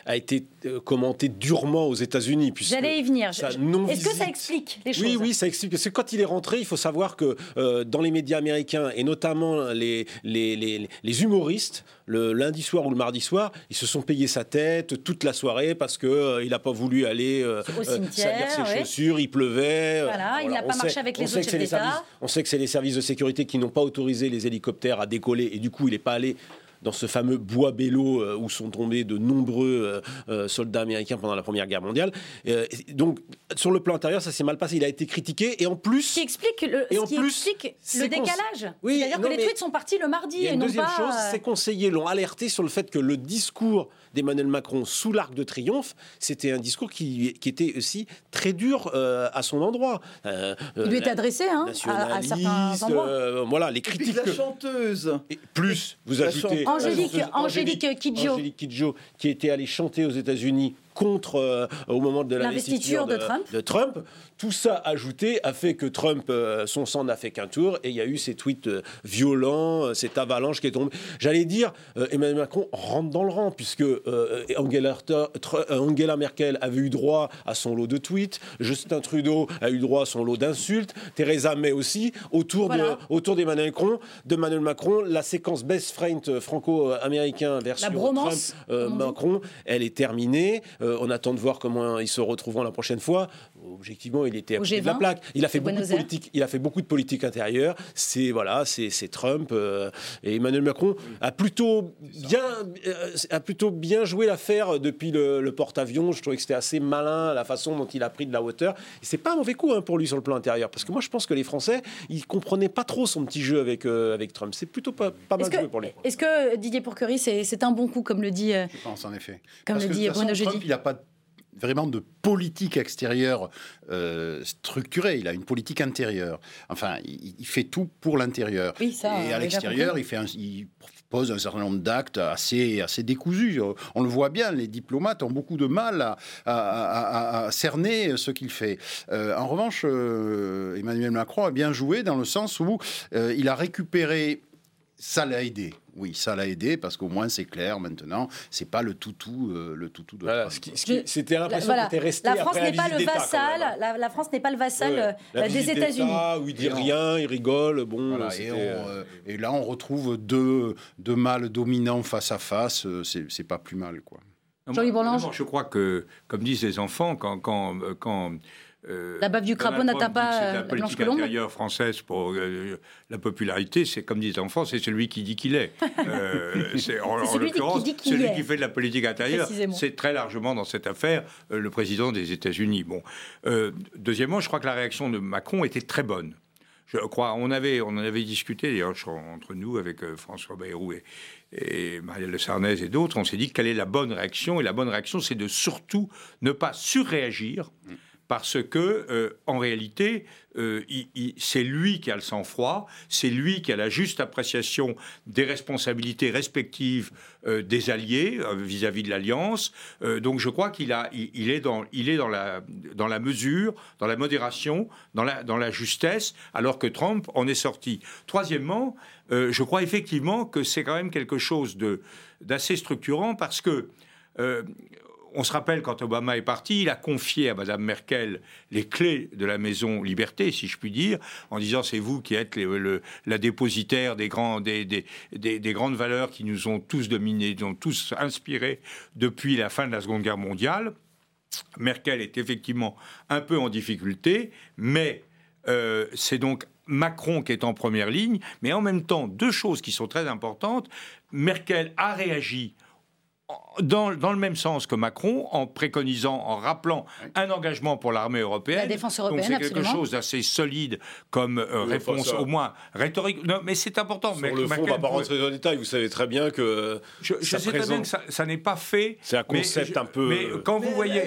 a été euh, commenté durement aux États-Unis. J'allais y venir. Est-ce que ça explique les choses Oui, oui, ça explique. Parce que quand il est rentré, il faut savoir que dans les médias américains, et notamment les, les, les, les humoristes, le lundi soir ou le mardi soir, ils se sont payés sa tête toute la soirée parce qu'il il n'a pas voulu aller salir ses chaussures, il pleuvait. Voilà, il n'a pas marché avec les autres chefs d'État. On sait que c'est les services de sécurité qui n'ont pas autorisé les hélicoptères à décoller et du coup, il n'est pas allé dans ce fameux bois Bello euh, où sont tombés de nombreux euh, euh, soldats américains pendant la Première Guerre mondiale. donc, sur le plan intérieur, ça s'est mal passé. Il a été critiqué et en plus. Ce qui explique le, et en plus, le décalage. Oui, C'est-à-dire que les tweets sont partis le mardi et, et non deuxième chose, ses conseillers l'ont alerté sur le fait que le discours d'Emmanuel Macron sous l'arc de triomphe, c'était un discours qui, qui, était aussi très dur à son endroit. il lui était adressé hein, à, certains endroits. voilà, les critiques. Et la chanteuse. plus, vous ajoutez Angélique, Angélique Kidjo. Angélique Kidjo, qui était allée chanter aux États-Unis contre, euh, au moment de l'investiture de, de, Trump. Tout ça ajouté a fait que Trump, euh, son sang n'a fait qu'un tour et il y a eu ces tweets euh, violents, cette avalanche qui est tombée. J'allais dire, Emmanuel Macron rentre dans le rang puisque Angela, Angela, Merkel avait eu droit à son lot de tweets, Justin Trudeau a eu droit à son lot d'insultes, Theresa May aussi, autour de autour d'Emmanuel Macron, de Emmanuel Macron, la séquence best friend franco-américain version Trump Macron, elle est terminée. Euh, on attend de voir comment ils se retrouveront la prochaine fois. Objectivement, il était à côté de la plaque. Il a fait beaucoup de politique. Il a fait beaucoup de politique intérieure. C'est voilà, c'est Trump et Emmanuel Macron a plutôt bien a plutôt bien joué l'affaire depuis le, porte-avions. Je trouvais que c'était assez malin la façon dont il a pris de la hauteur. C'est pas un mauvais coup hein, pour lui sur le plan intérieur, parce que moi je pense que les Français ils comprenaient pas trop son petit jeu avec avec Trump. C'est plutôt pas, pas mal joué pour lui. Est-ce que Didier Pourquerie, c'est un bon coup, comme le dit. Je pense en effet. Comme le dit Bruno Trump, il n'a pas vraiment de politique extérieure euh, structurée. Il a une politique intérieure. Enfin, il, fait tout pour l'intérieur. et à l'extérieur, il, fait il pose un certain nombre d'actes assez, assez décousus. On le voit bien, les diplomates ont beaucoup de mal à, cerner ce qu'il fait. Euh, en revanche, euh, Emmanuel Macron a bien joué dans le sens où il a récupéré ça l'a aidé. Oui, ça l'a aidé parce qu'au moins c'est clair maintenant. C'est pas le toutou, euh, le toutou de. Voilà, c'était l'impression qu'il était resté. La France n'est pas, le vassal. La, France n'est pas le vassal des États-Unis. Où il dit rien, il rigole. Bon. Euh, et, là, on retrouve deux, deux mâles dominants face à face. Euh, c'est pas plus mal, quoi. Je crois que, comme disent les enfants, quand, quand, quand euh, la bave du crapaud n'atteint pas la politique intérieure française pour euh, la popularité, c'est comme disent les enfants, c'est celui qui dit qu'il est. Euh, c'est en, l'occurrence celui qui fait de la politique intérieure. C'est très largement dans cette affaire le président des États-Unis. Bon, deuxièmement, je crois que la réaction de Macron était très bonne. Je crois, on avait, on en avait discuté d'ailleurs entre nous avec François Bayrou et, et Marielle de Sarnez et d'autres. On s'est dit quelle est la bonne réaction et la bonne réaction, c'est de surtout ne pas surréagir. Mm parce que euh, en réalité, euh, c'est lui qui a le sang-froid, c'est lui qui a la juste appréciation des responsabilités respectives euh, des alliés vis-à-vis de l'alliance. donc je crois qu'il il, est dans, il est dans la, dans la mesure, dans la modération, dans la, dans la justesse, alors que Trump en est sorti. Troisièmement, je crois effectivement que c'est quand même quelque chose d'assez structurant parce que on se rappelle quand Obama est parti, il a confié à Madame Merkel les clés de la maison Liberté, si je puis dire, en disant c'est vous qui êtes la dépositaire des, grandes valeurs qui nous ont tous dominés, nous ont tous inspirés depuis la fin de la Seconde Guerre mondiale. Merkel est effectivement un peu en difficulté, mais euh, c'est donc Macron qui est en première ligne, mais en même temps, deux choses qui sont très importantes. Merkel a réagi dans, dans, le même sens que Macron, en préconisant, en rappelant un engagement pour l'armée européenne. La défense européenne, Donc c'est quelque chose d'assez solide comme euh, réponse, au moins rhétorique. Non, mais c'est important. Sur le fond, on ne va pas rentrer dans le détail. Vous savez très bien que. Je, sais très bien que ça, n'est pas fait. C'est un concept un peu. Mais quand vous voyez,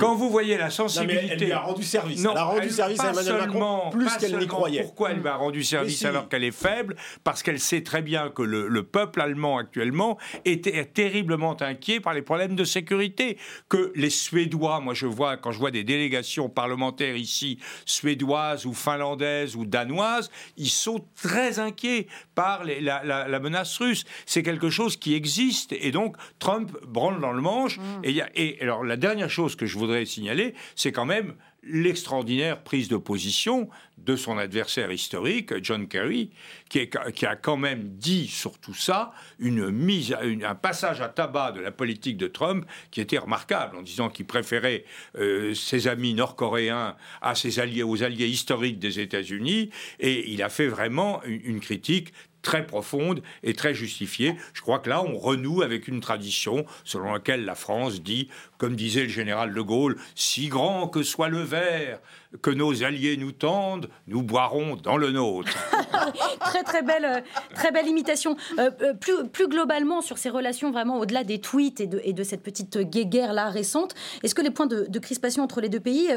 quand vous voyez la sensibilité. elle lui a rendu service. elle a rendu service à Emmanuel Macron plus qu'elle n'y croyait. Pourquoi elle lui a rendu service alors qu'elle est faible Parce qu'elle sait très bien que le, le peuple allemand actuellement est terriblement inquiet par les problèmes de sécurité. Que les Suédois, moi je vois, quand je vois des délégations parlementaires ici, suédoises ou finlandaises ou danoises, ils sont très inquiets par la, menace russe. C'est quelque chose qui existe. Et donc, Trump branle dans le manche. Mm. Et, et alors, la dernière chose que je voudrais signaler, c'est quand même l'extraordinaire prise de position de son adversaire historique, John Kerry, qui, a quand même dit sur tout ça une mise, un passage à tabac de la politique de Trump qui était remarquable, en disant qu'il préférait euh, ses amis nord-coréens à ses alliés, aux alliés historiques des États-Unis, et il a fait vraiment une critique très profonde et très justifiée. Je crois que là, on renoue avec une tradition selon laquelle la France dit, comme disait le général de Gaulle, si grand que soit le verre que nos alliés nous tendent, nous boirons dans le nôtre. très très belle, euh, très belle imitation. Euh, euh, plus, plus globalement sur ces relations vraiment au-delà des tweets et de, et de cette petite guéguerre là récente, est-ce que les points de, crispation entre les deux pays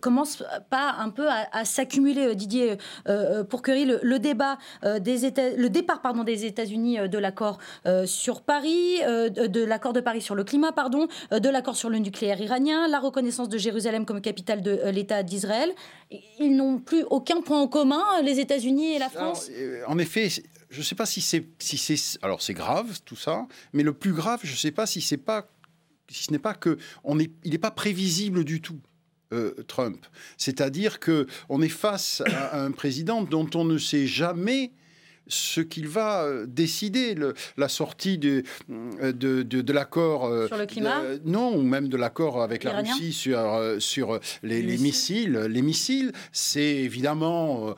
commencent pas un peu à, s'accumuler, Didier pour le, le débat des le départ pardon des États-Unis de l'accord sur Paris, de l'accord de Paris sur le climat pardon, de l'accord sur le nucléaire iranien, la reconnaissance de Jérusalem comme capitale de l'État d'Israël. Ils n'ont plus aucun point en commun, les États-Unis et la France euh, En effet, je ne sais pas si c'est... Si c'est alors c'est grave tout ça, mais le plus grave, je ne sais pas si, c'est pas, si ce n'est pas que on est, il n'est pas prévisible du tout. Euh, Trump, c'est-à-dire que on est face à un président dont on ne sait jamais ce qu'il va euh, décider, le, la sortie de, de, de, l'accord. sur le climat Non, ou même de l'accord avec la Russie sur, sur les, les, missiles. Les missiles, c'est évidemment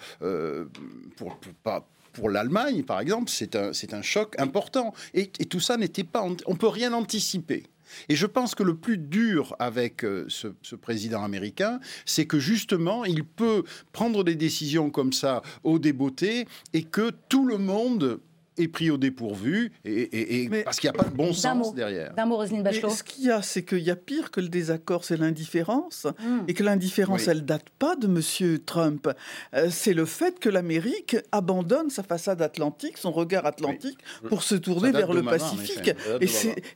pour, pour, pour l'Allemagne, par exemple, c'est un, un choc important. Et, et tout ça n'était pas. On peut rien anticiper. Et je pense que le plus dur avec euh, ce, ce président américain, c'est que justement, il peut prendre des décisions comme ça au débeauté et que tout le monde est pris au dépourvu et, parce qu'il n'y a pas de bon sens derrière. D'un mot, Roselyne Bachelot. Ce qu'il y a, c'est qu'il y a pire que le désaccord, c'est l'indifférence. Hmm. Et que l'indifférence, elle date pas de M. Trump. Euh, c'est le fait que l'Amérique abandonne sa façade atlantique, son regard atlantique, pour se tourner vers le Pacifique.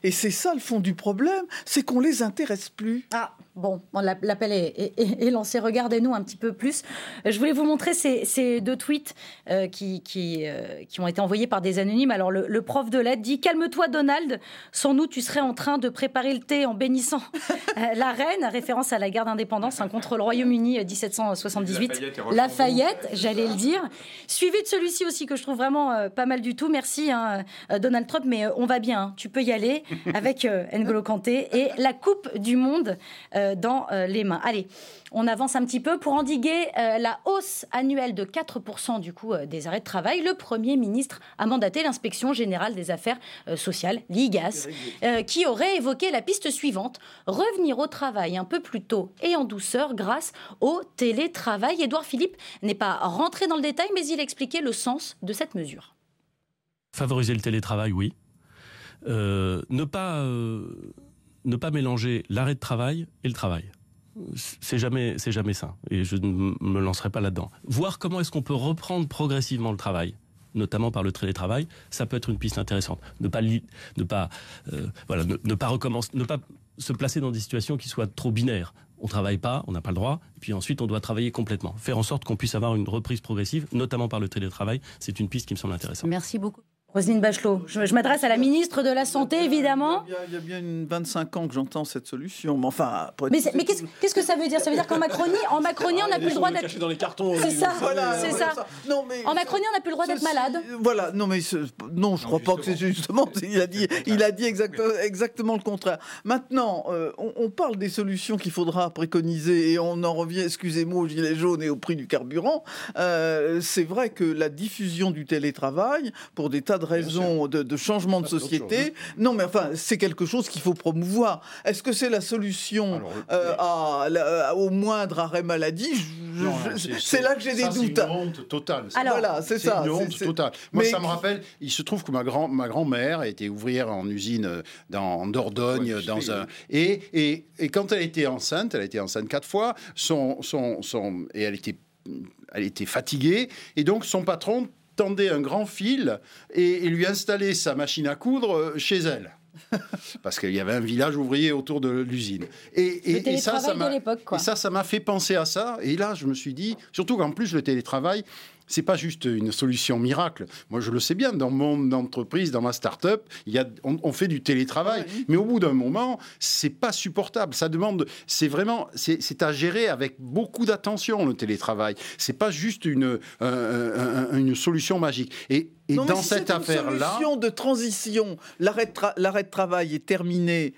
Et c'est ça le fond du problème, c'est qu'on les intéresse plus. Ah, bon, l'appel est, lancé. Regardez-nous un petit peu plus. Je voulais vous montrer ces, deux tweets euh, qui, qui, euh, qui ont été envoyés par des anonymes. Alors le, prof de lettres dit Calme-toi, Donald. Sans nous, tu serais en train de préparer le thé en bénissant euh, la reine, référence à la guerre d'indépendance hein, contre le Royaume-Uni 1778. Euh, Lafayette, j'allais le dire. Suivi de celui-ci aussi que je trouve vraiment euh, pas mal du tout. Merci hein, Donald Trump, mais on va bien. Hein. Tu peux y aller avec N'Golo Kanté et la Coupe du Monde dans les mains. Allez. On avance un petit peu pour endiguer euh, la hausse annuelle de 4% du coût euh, des arrêts de travail. Le Premier ministre a mandaté l'inspection générale des affaires euh, sociales, l'IGAS, qui aurait évoqué la piste suivante revenir au travail un peu plus tôt et en douceur grâce au télétravail. Édouard Philippe n'est pas rentré dans le détail, mais il expliquait le sens de cette mesure. Favoriser le télétravail, oui. ne pas ne pas mélanger l'arrêt de travail et le travail c'est jamais, c'est jamais ça. Et je ne me lancerai pas là-dedans. Voir comment est-ce qu'on peut reprendre progressivement le travail notamment par le télétravail, ça peut être une piste intéressante. Ne pas, ne pas, euh, voilà, ne, pas recommencer, ne pas se placer dans des situations qui soient trop binaires. On travaille pas, on n'a pas le droit, et puis ensuite on doit travailler complètement. Faire en sorte qu'on puisse avoir une reprise progressive, notamment par le télétravail, c'est une piste qui me semble intéressante. Merci beaucoup. Roselyne Bachelot, je, m'adresse à la ministre de la Santé, évidemment. Il y a, bien une 25 ans que j'entends cette solution. Mais enfin, mais, mais qu'est-ce que ça veut dire? Ça veut dire qu'en Macronie, en Macronie, on n'a plus le droit d'être. dans les cartons. C'est ça. c'est ça. Non, mais en Macronie, on n'a plus le droit d'être malade. Voilà. Non, mais non, je ne crois pas que c'est justement. Il a dit, il a dit exactement le contraire. Maintenant, euh, on, parle des solutions qu'il faudra préconiser et on en revient, excusez-moi, aux gilets jaunes et au prix du carburant. Euh, c'est vrai que la diffusion du télétravail pour des tas de raisons de, changement de société. Non, mais enfin, c'est quelque chose qu'il faut promouvoir. Est-ce que c'est la solution euh, à, au moindre arrêt maladie? C'est là que j'ai des doutes. C'est une honte totale. Alors, voilà, c'est ça. une honte totale. Moi, ça me rappelle, il se trouve que ma, grand, ma grand-mère était ouvrière en usine euh, dans, en Dordogne, dans un... Et, et, et, quand elle était enceinte, elle a été enceinte quatre fois, son, son, son, et elle était elle était fatiguée, et donc son patron tendait un grand fil et, lui installait sa machine à coudre euh, chez elle. Parce qu'il y avait un village ouvrier autour de l'usine. Et, m'a, et ça, ça m'a fait penser à ça. Et là, je me suis dit, surtout qu'en plus, le télétravail, c'est pas juste une solution miracle. Moi, je le sais bien, dans mon entreprise, dans ma start-up, il y a, on, fait du télétravail. Mais au bout d'un moment, c'est pas supportable. Ça demande, c'est vraiment, c'est à gérer avec beaucoup d'attention, le télétravail. C'est pas juste une, une solution magique. Et, et dans cette affaire-là. solution de transition. L'arrêt de travail est terminé.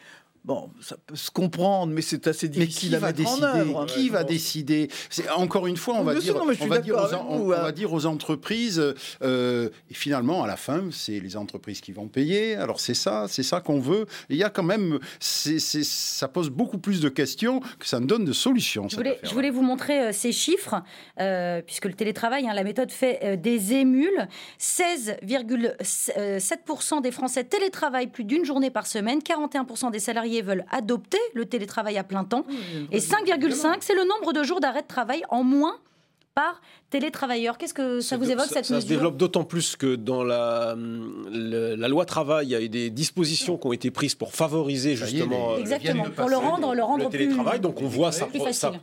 Bon, ça peut se comprendre, mais c'est assez difficile à mettre décider, en œuvre. Qui va décider? Encore une fois, on va, dire, on, va dire, aux, on, va dire aux entreprises, euh, et finalement, à la fin, c'est les entreprises qui vont payer. Alors c'est ça, c'est ça qu'on veut. il y a quand même, ça pose beaucoup plus de questions que ça ne donne de solutions. Je voulais, je voulais vous montrer euh, ces chiffres, euh, puisque le télétravail, hein, la méthode fait des émules. 16,7% des Français télétravaillent plus d'une journée par semaine, 41% des salariés veulent adopter le télétravail à plein temps. et 5,5, c'est le nombre de jours d'arrêt de travail en moins par télétravailleur. Qu'est-ce que ça vous évoque cette mesure Ça se développe d'autant plus que dans la, la loi travail, il y a eu des dispositions qui ont été prises pour favoriser justement exactement pour le rendre le rendre télétravail. donc on voit ça,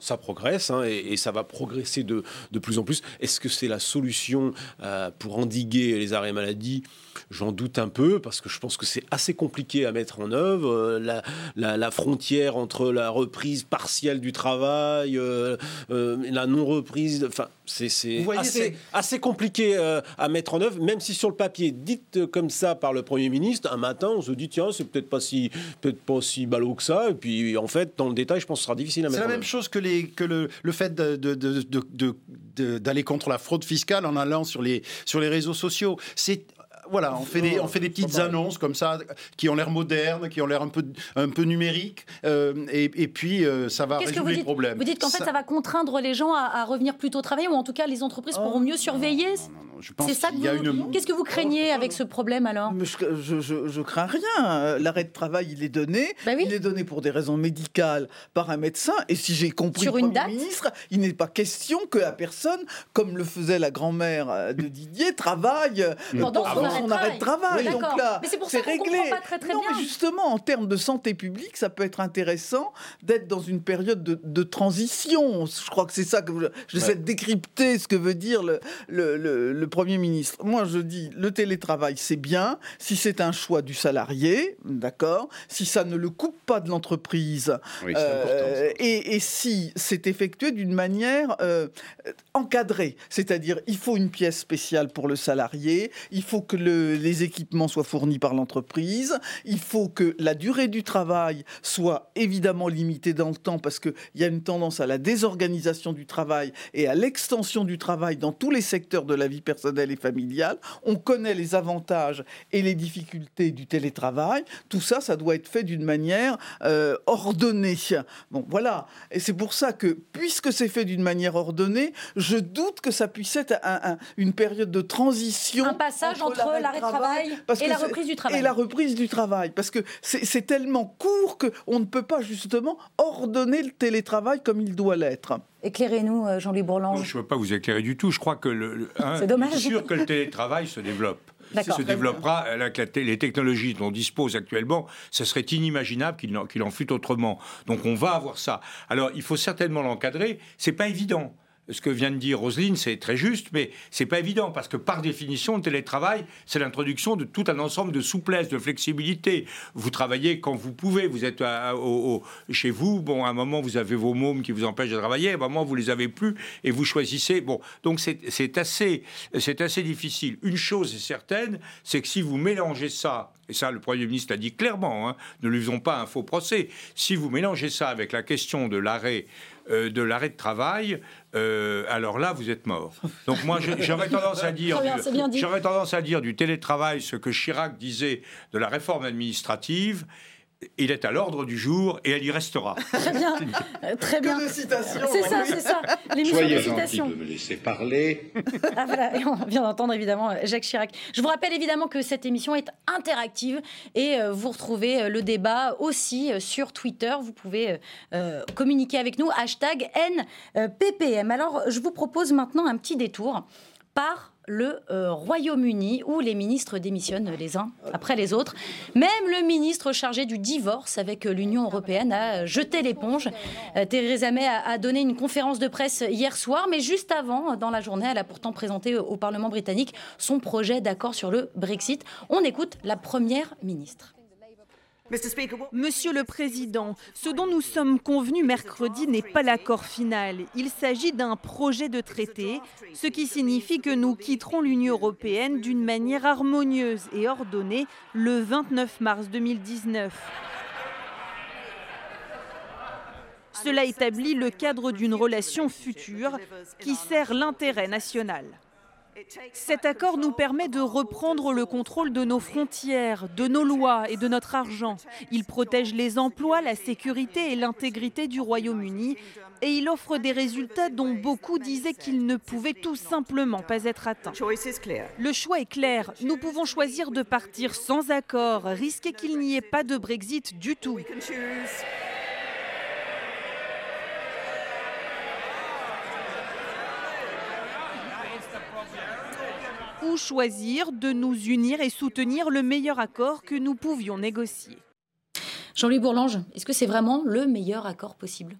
ça, progresse hein, et, ça va progresser de, de plus en plus. Est-ce que c'est la solution euh, pour endiguer les arrêts maladie? J'en doute un peu parce que je pense que c'est assez compliqué à mettre en œuvre. Euh, la, la, frontière entre la reprise partielle du travail, euh, la non reprise, Enfin, c'est assez, assez, compliqué euh, à mettre en œuvre, même si sur le papier, dit comme ça par le Premier ministre, un matin, on se dit, tiens, c'est peut-être pas si peut pas si ballot que ça. Et puis, en fait, dans le détail, je pense que ce sera difficile à mettre en œuvre. C'est la même chose que, les, que le, le fait d'aller de, de, contre la fraude fiscale en allant sur les, sur les réseaux sociaux. C'est voilà, on fait des, on fait des petites annonces comme ça qui ont l'air modernes, qui ont l'air un peu, un peu numériques, euh, et, puis euh, ça va résoudre les problèmes. Vous dites qu'en fait ça... va contraindre les gens à, revenir plus tôt travailler, ou en tout cas les entreprises pourront oh, mieux surveiller? c'est ça que vous... Qu'est-ce que vous craignez avec ce problème alors? Je, je, crains rien. L'arrêt de travail, il est donné. Bah il est donné pour des raisons médicales par un médecin. Et si j'ai compris Sur le une ministre, il n'est pas question que la personne, comme le faisait la grand-mère de Didier, travaille pendant son, arrêt de travail. Donc là, mais c'est pour ça réglé. Pas très, très non, mais justement, en termes de santé publique, ça peut être intéressant d'être dans une période de, transition. Je crois que c'est ça que j'essaie de décrypter ce que veut dire le, le, le Premier ministre, moi je dis le télétravail c'est bien. Si c'est un choix du salarié, d'accord, si ça ne le coupe pas de l'entreprise euh, et, si c'est effectué d'une manière euh, encadrée, c'est-à-dire il faut une pièce spéciale pour le salarié, il faut que les équipements soient fournis par l'entreprise, il faut que la durée du travail soit évidemment limitée dans le temps parce qu'il y a une tendance à la désorganisation du travail et à l'extension du travail dans tous les secteurs de la vie personnelle et familiale. On connaît les avantages et les difficultés du télétravail. Tout ça, ça doit être fait d'une manière euh, ordonnée. Bon, voilà. Et c'est pour ça que, puisque c'est fait d'une manière ordonnée, je doute que ça puisse être une période de transition. Un passage entre, l'arrêt de travail, et la reprise du travail. Et la reprise du travail. Parce que c'est tellement court qu'on ne peut pas justement ordonner le télétravail comme il doit l'être. Éclairez-nous, euh, Jean-Louis Bourlange. Je ne veux pas vous éclairer du tout. Je crois que le, c'est dommage. sûr que le télétravail se développe. Se développera avec les technologies dont on dispose actuellement, ce serait inimaginable qu'il en, qu'il en fût autrement. Donc on va avoir ça. Alors il faut certainement l'encadrer. C'est pas évident ce que vient de dire Roselyne, c'est très juste, mais c'est pas évident parce que par définition, le télétravail, c'est l'introduction de tout un ensemble de souplesse, de flexibilité. Vous travaillez quand vous pouvez. Vous êtes chez vous. Bon, à un moment, vous avez vos mômes qui vous empêchent de travailler. À un moment, vous les avez plus et vous choisissez. Bon, donc c'est assez, assez difficile. Une chose est certaine, c'est que si vous mélangez ça, et ça, le Premier ministre l'a dit clairement, hein, ne lui faisons pas un faux procès. Si vous mélangez ça avec la question de l'arrêt euh, de l'arrêt de travail, euh, alors là, vous êtes mort. Donc moi, j'aurais tendance à dire, j'aurais tendance à dire du télétravail ce que Chirac disait de la réforme administrative il est à l'ordre du jour et elle y restera. Très bien, euh, très bien. C'est ça, c'est ça. L'émission de citations. de me laisser parler. ah voilà, et on vient d'entendre évidemment Jacques Chirac. Je vous rappelle évidemment que cette émission est interactive et euh, vous retrouvez euh, le débat aussi sur Twitter. Vous pouvez communiquer avec nous hashtag NPPM. Alors je vous propose maintenant un petit détour par le euh, Royaume-Uni où les ministres démissionnent les uns après les autres. Même le ministre chargé du divorce avec l'Union européenne a jeté l'éponge. Euh, Theresa May a, donné une conférence de presse hier soir, mais juste avant, dans la journée, elle a pourtant présenté au Parlement britannique son projet d'accord sur le Brexit. On écoute la première ministre. Monsieur le Président, ce dont nous sommes convenus mercredi n'est pas l'accord final. Il s'agit d'un projet de traité, ce qui signifie que nous quitterons l'Union européenne d'une manière harmonieuse et ordonnée le 29 mars 2019. Cela établit le cadre d'une relation future qui sert l'intérêt national. Cet accord nous permet de reprendre le contrôle de nos frontières, de nos lois et de notre argent. Il protège les emplois, la sécurité et l'intégrité du Royaume-Uni et il offre des résultats dont beaucoup disaient qu'ils ne pouvaient tout simplement pas être atteints. Le choix est clair. Nous pouvons choisir de partir sans accord, risquer qu'il n'y ait pas de Brexit du tout. Ou choisir de nous unir et soutenir le meilleur accord que nous pouvions négocier. Jean-Louis Bourlange, est-ce que c'est vraiment le meilleur accord possible?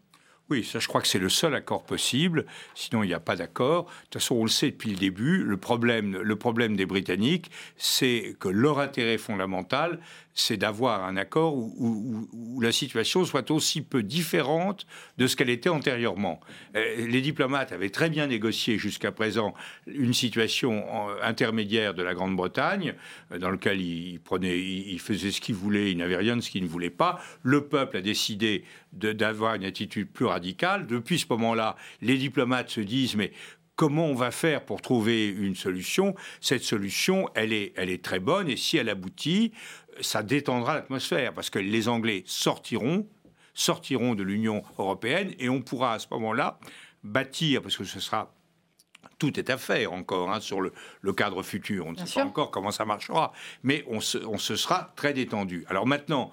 Oui, ça, je crois que c'est le seul accord possible. Sinon, il n'y a pas d'accord. De toute façon, on le sait depuis le début. Le problème, le problème des Britanniques, c'est que leur intérêt fondamental, c'est d'avoir un accord où, la situation soit aussi peu différente de ce qu'elle était antérieurement. Euh, les diplomates avaient très bien négocié jusqu'à présent une situation intermédiaire de la Grande-Bretagne, euh, dans lequel ils, prenaient, ils faisaient ce qu'ils voulaient, ils n'avaient rien de ce qu'ils ne voulaient pas. Le peuple a décidé d'avoir une attitude plus radicale. Depuis ce moment-là, les diplomates se disent mais comment on va faire pour trouver une solution? Cette solution, elle est, elle est très bonne et si elle aboutit, ça détendra l'atmosphère parce que les Anglais sortiront, sortiront de l'Union européenne et on pourra à ce moment-là bâtir, parce que ce sera tout est à faire encore hein, sur le, cadre futur. On ne sait pas encore comment ça marchera, mais on se, sera très détendu. Alors maintenant,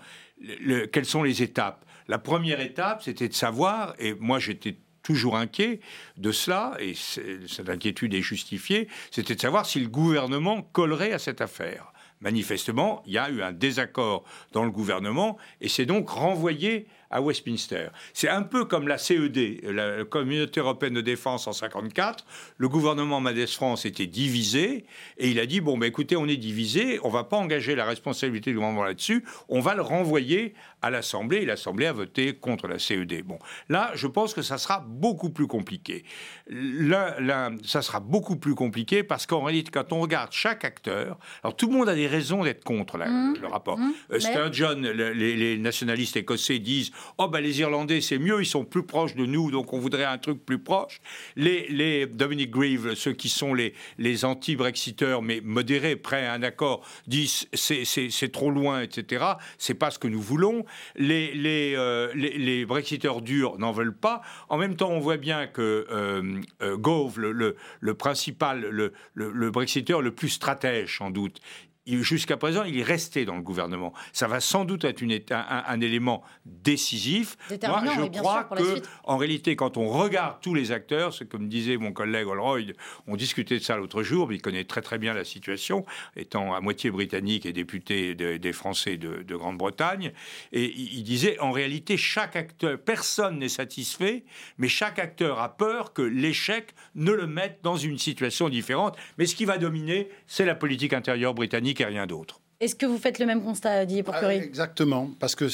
quelles sont les étapes? La première étape, c'était de savoir, et moi j'étais toujours inquiet de cela, et cette inquiétude est justifiée, c'était de savoir si le gouvernement collerait à cette affaire. Manifestement, il y a eu un désaccord dans le gouvernement et c'est donc renvoyé à Westminster. C'est un peu comme la CED, la Communauté européenne de défense en 54. Le gouvernement Madès France était divisé et il a dit bon, ben écoutez, on est divisé, on va pas engager la responsabilité du gouvernement là-dessus, on va le renvoyer à l'Assemblée et l'Assemblée a voté contre la CED. Bon, là, je pense que ça sera beaucoup plus compliqué. Là, là ça sera beaucoup plus compliqué parce qu'en réalité, quand on regarde chaque acteur, alors tout le monde a des raisons d'être contre mmh. le rapport. Mmh. Euh, Sturgeon, les, les nationalistes écossais disent oh ben les Irlandais c'est mieux, ils sont plus proches de nous, donc on voudrait un truc plus proche. Les, les Dominic Grieve, ceux qui sont les, les anti-brexiteurs, mais modérés, prêts à un accord, disent c'est trop loin, etc. C'est pas ce que nous voulons. Les, les, euh, les, brexiteurs durs n'en veulent pas. En même temps, on voit bien que euh, euh, Gove, le, le, principal, le, le, le brexiteur le plus stratège, sans doute, jusqu'à présent, il est resté dans le gouvernement. Ça va sans doute être une, un, élément décisif. Moi, je crois que, en réalité, quand on regarde tous les acteurs, c'est comme disait mon collègue Holroyd, on discutait de ça l'autre jour, mais il connaît très très bien la situation, étant à moitié britannique et député des Français de, Grande-Bretagne, et il, disait, en réalité, chaque acteur, personne n'est satisfait, mais chaque acteur a peur que l'échec ne le mette dans une situation différente. Mais ce qui va dominer, c'est la politique intérieure britannique et rien d'autre. Est-ce que vous faites le même constat, Didier Porquerie Exactement, parce que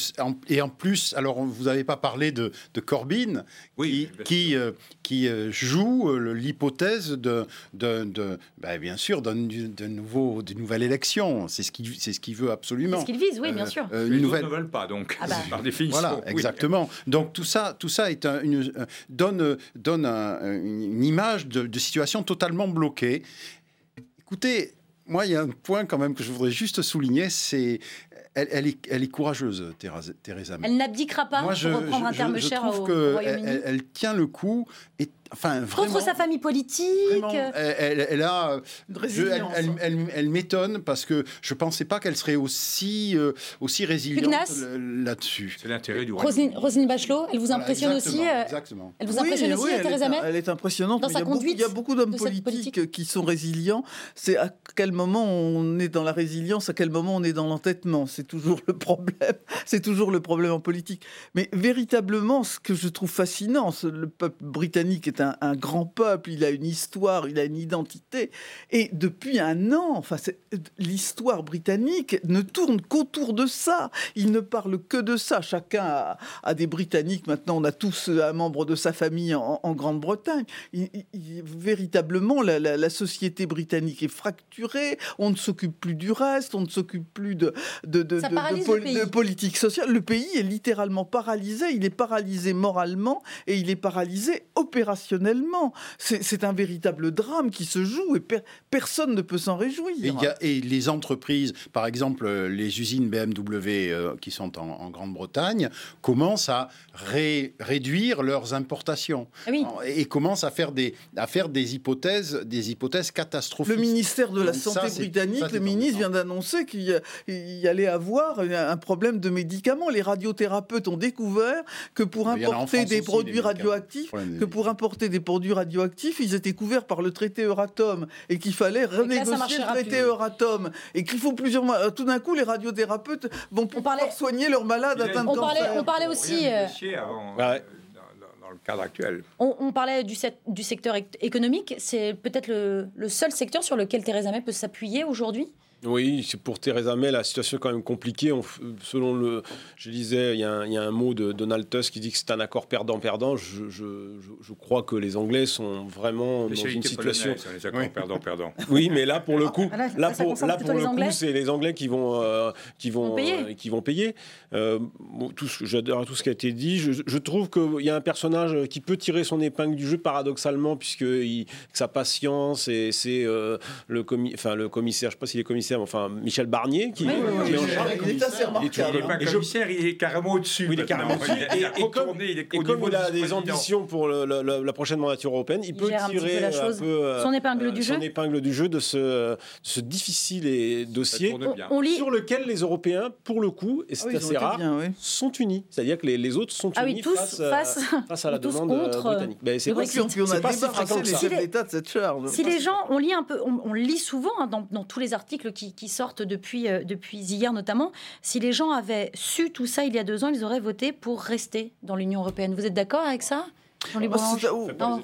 et en plus, alors vous n'avez pas parlé de, de Corbyn, oui, qui qui, qui euh, joue euh, l'hypothèse de, de, de bah, bien sûr de, nouveau de nouvelle élection. C'est ce qu'il c'est ce qu'il veut absolument. C'est ce qu'il vise, oui, bien euh, sûr. Les nouvelle... ne veulent pas, donc ah bah. par définition. Voilà, exactement. Donc tout ça, tout ça est une, donne donne une image de situation totalement bloquée. Écoutez, moi, il y a un point quand même que je voudrais juste souligner, c'est elle, est, elle, est, courageuse, Theresa May. Elle n'abdiquera pas, pour reprendre un terme cher au, Royaume-Uni. Elle, elle, tient le coup. Et Enfin, Contre sa famille politique. elle, elle, a, elle, m'étonne parce que je pensais pas qu'elle serait aussi euh, aussi résiliente là-dessus. C'est l'intérêt du Roselyne, Roselyne Bachelot, elle vous impressionne aussi. Euh, exactement. Elle vous impressionne aussi, Theresa May. Elle est impressionnante. Dans sa il, y conduite il y a beaucoup d'hommes politiques qui sont résilients. C'est à quel moment on est dans la résilience, à quel moment on est dans l'entêtement? C'est toujours le problème. C'est toujours le problème en politique. Mais véritablement, ce que je trouve fascinant, le peuple britannique est un, grand peuple, il a une histoire, il a une identité. Et depuis un an, enfin, l'histoire britannique ne tourne qu'autour de ça. Il ne parle que de ça. Chacun a, des Britanniques. Maintenant, on a tous un membre de sa famille en, Grande-Bretagne. véritablement, la, société britannique est fracturée. On ne s'occupe plus du reste. On ne s'occupe plus de, de, de, de politique sociale. Le pays est littéralement paralysé. Il est paralysé moralement et il est paralysé opérationnellement c'est un véritable drame qui se joue et personne ne peut s'en réjouir. Et, les entreprises, par exemple les usines BMW euh, qui sont en, Grande-Bretagne, commencent à réduire leurs importations ah et commencent à faire des, à faire des hypothèses, des hypothèses catastrophiques. Le ministère de la Santé britannique, le ministre vient d'annoncer qu'il y, allait avoir un problème de médicaments. Les radiothérapeutes ont découvert que pour importer des produits radioactifs, que pour importer des produits radioactifs, ils étaient couverts par le traité Euratom et qu'il fallait renégocier le traité Euratom et qu'il faut plusieurs mois. Euh, tout d'un coup, les radiothérapeutes vont pouvoir soigner leurs malades atteints de cancer. on parlait aussi. Euh, avant, euh, le cadre actuel. On, parlait du, du, secteur économique. C'est peut-être le, le, seul secteur sur lequel Theresa May peut s'appuyer aujourd'hui? Oui, c'est pour Theresa May, la situation est quand même compliquée. selon le, je disais, il y, a un, mot de Donald Tusk qui dit que c'est un accord perdant-perdant. Je, crois que les Anglais sont vraiment dans une situation. Les accords perdant-perdant. Oui, mais là pour le coup, ah, là, pour, là pour le coup, c'est les Anglais qui vont euh, qui vont payer. Euh, qui vont payer. Euh, tout, j'adore tout ce qui a été dit. Je, trouve qu'il y a un personnage qui peut tirer son épingle du jeu paradoxalement puisque il, sa patience et c'est le, commi, enfin, le commissaire, je ne sais pas s'il est commissaire enfin Michel Barnier, qui, est en charge. Il est assez remarquable. Il n'est pas commissaire, il est carrément au-dessus. il est carrément au-dessus. Et, comme, il a des ambitions pour la prochaine mandature européenne, il, peut tirer un, peu euh, son épingle du jeu. Son épingle du jeu de ce, ce difficile dossier sur lequel les Européens, pour le coup, et c'est ah assez rare, sont unis. C'est-à-dire que les autres sont ah unis euh, face à la demande euh, britannique. Ben, c'est pas États de cette charge. Si les gens, on lit un peu, on lit souvent hein, dans tous les articles qui qui, sortent depuis, euh, depuis hier notamment, si les gens avaient su tout ça il y a deux ans, ils auraient voté pour rester dans l'Union européenne. Vous êtes d'accord avec ça Jean-Louis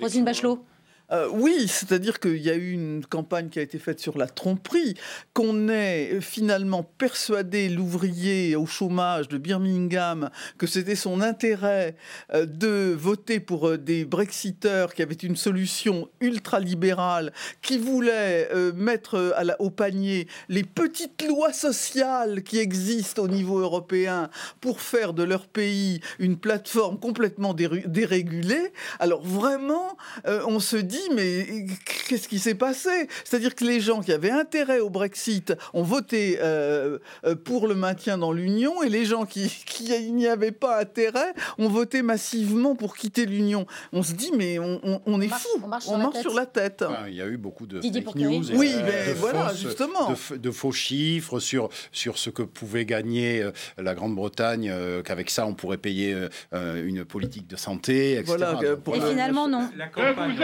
Rosine Bachelot euh, oui, c'est-à-dire qu'il y a eu une campagne qui a été faite sur la tromperie, qu'on ait finalement persuadé l'ouvrier au chômage de Birmingham que c'était son intérêt euh, de voter pour euh, des Brexiteurs qui avaient une solution ultralibérale, qui voulaient mettre au panier les petites lois sociales qui existent au niveau européen pour faire de leur pays une plateforme complètement dérégulée. Alors vraiment, on se dit mais qu'est-ce qui s'est passé? C'est-à-dire que les gens qui avaient intérêt au Brexit ont voté euh, euh, pour le maintien dans l'Union et les gens qui, n'y avaient pas intérêt ont voté massivement pour quitter l'Union. On se dit, mais on, est fou, on marche, sur, la tête. il y a eu beaucoup de fake news. oui, mais voilà, justement. De, faux chiffres sur, sur ce que pouvait gagner euh, la Grande-Bretagne, qu'avec ça, on pourrait payer une politique de santé, etc. Voilà, et finalement, non. La campagne,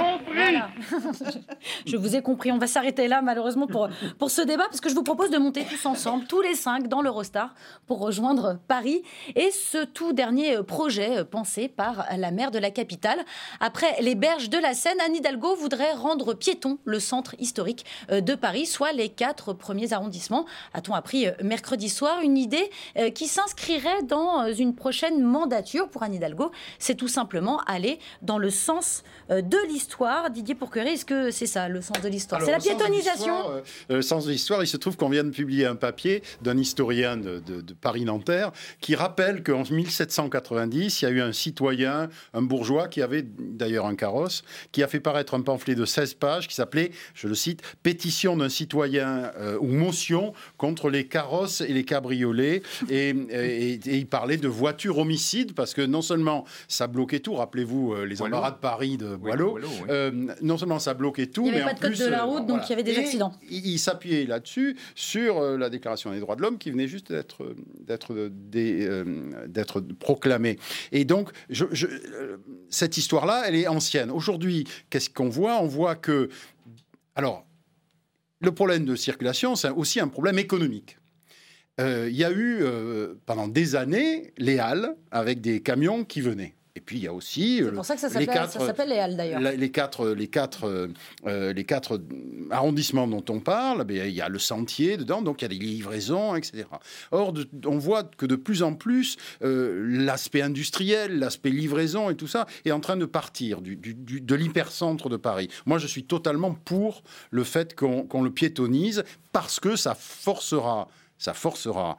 je vous ai compris. On va s'arrêter là, malheureusement, pour, pour ce débat, parce que je vous propose de monter tous ensemble, tous les cinq, dans l'Eurostar, pour rejoindre Paris. Et ce tout dernier projet pensé par la maire de la capitale. Après les berges de la Seine, Anne Hidalgo voudrait rendre piéton le centre historique de Paris, soit les quatre premiers arrondissements. A-t-on appris mercredi soir une idée euh, qui s'inscrirait dans une prochaine mandature pour Anne Hidalgo C'est tout simplement aller dans le sens euh, de l'histoire. Didier Pourquerie, est-ce que c'est ça le sens de l'histoire C'est la piétonisation euh, Le sens de l'histoire, il se trouve qu'on vient de publier un papier d'un historien de, Paris-Nanterre qui rappelle qu'en 1790, il y a eu un citoyen, un bourgeois, qui avait d'ailleurs un carrosse, qui a fait paraître un pamphlet de 16 pages qui s'appelait, je le cite, Pétition d'un citoyen euh, ou motion contre les carrosses et les cabriolets. Et, il parlait de voitures homicides parce que non seulement ça bloquait tout, rappelez-vous euh, les embarras de Paris de Boileau, euh, non seulement ça bloquait tout, il mais pas de code de la euh, route, donc il y avait des accidents. Il, s'appuyait là-dessus sur euh, la Déclaration des droits de l'homme qui venait juste d'être d'être d'être proclamée. Et donc, je, cette histoire-là, elle est ancienne. Aujourd'hui, qu'est-ce qu'on voit? On voit que, alors, le problème de circulation, c'est aussi un problème économique. Il y a eu pendant des années les halles avec des camions qui venaient. Et puis il y a aussi c'est pour ça que ça s'appelle les Halles d'ailleurs. Les quatre, les quatre, euh, les quatre arrondissements dont on parle, ben, il y a le sentier dedans, donc il y a des livraisons, etc. Or, on voit que de plus en plus euh, l'aspect industriel, l'aspect livraison et tout ça est en train de partir du, de l'hypercentre de Paris. Moi, je suis totalement pour le fait qu'on le piétonise parce que ça forcera ça forcera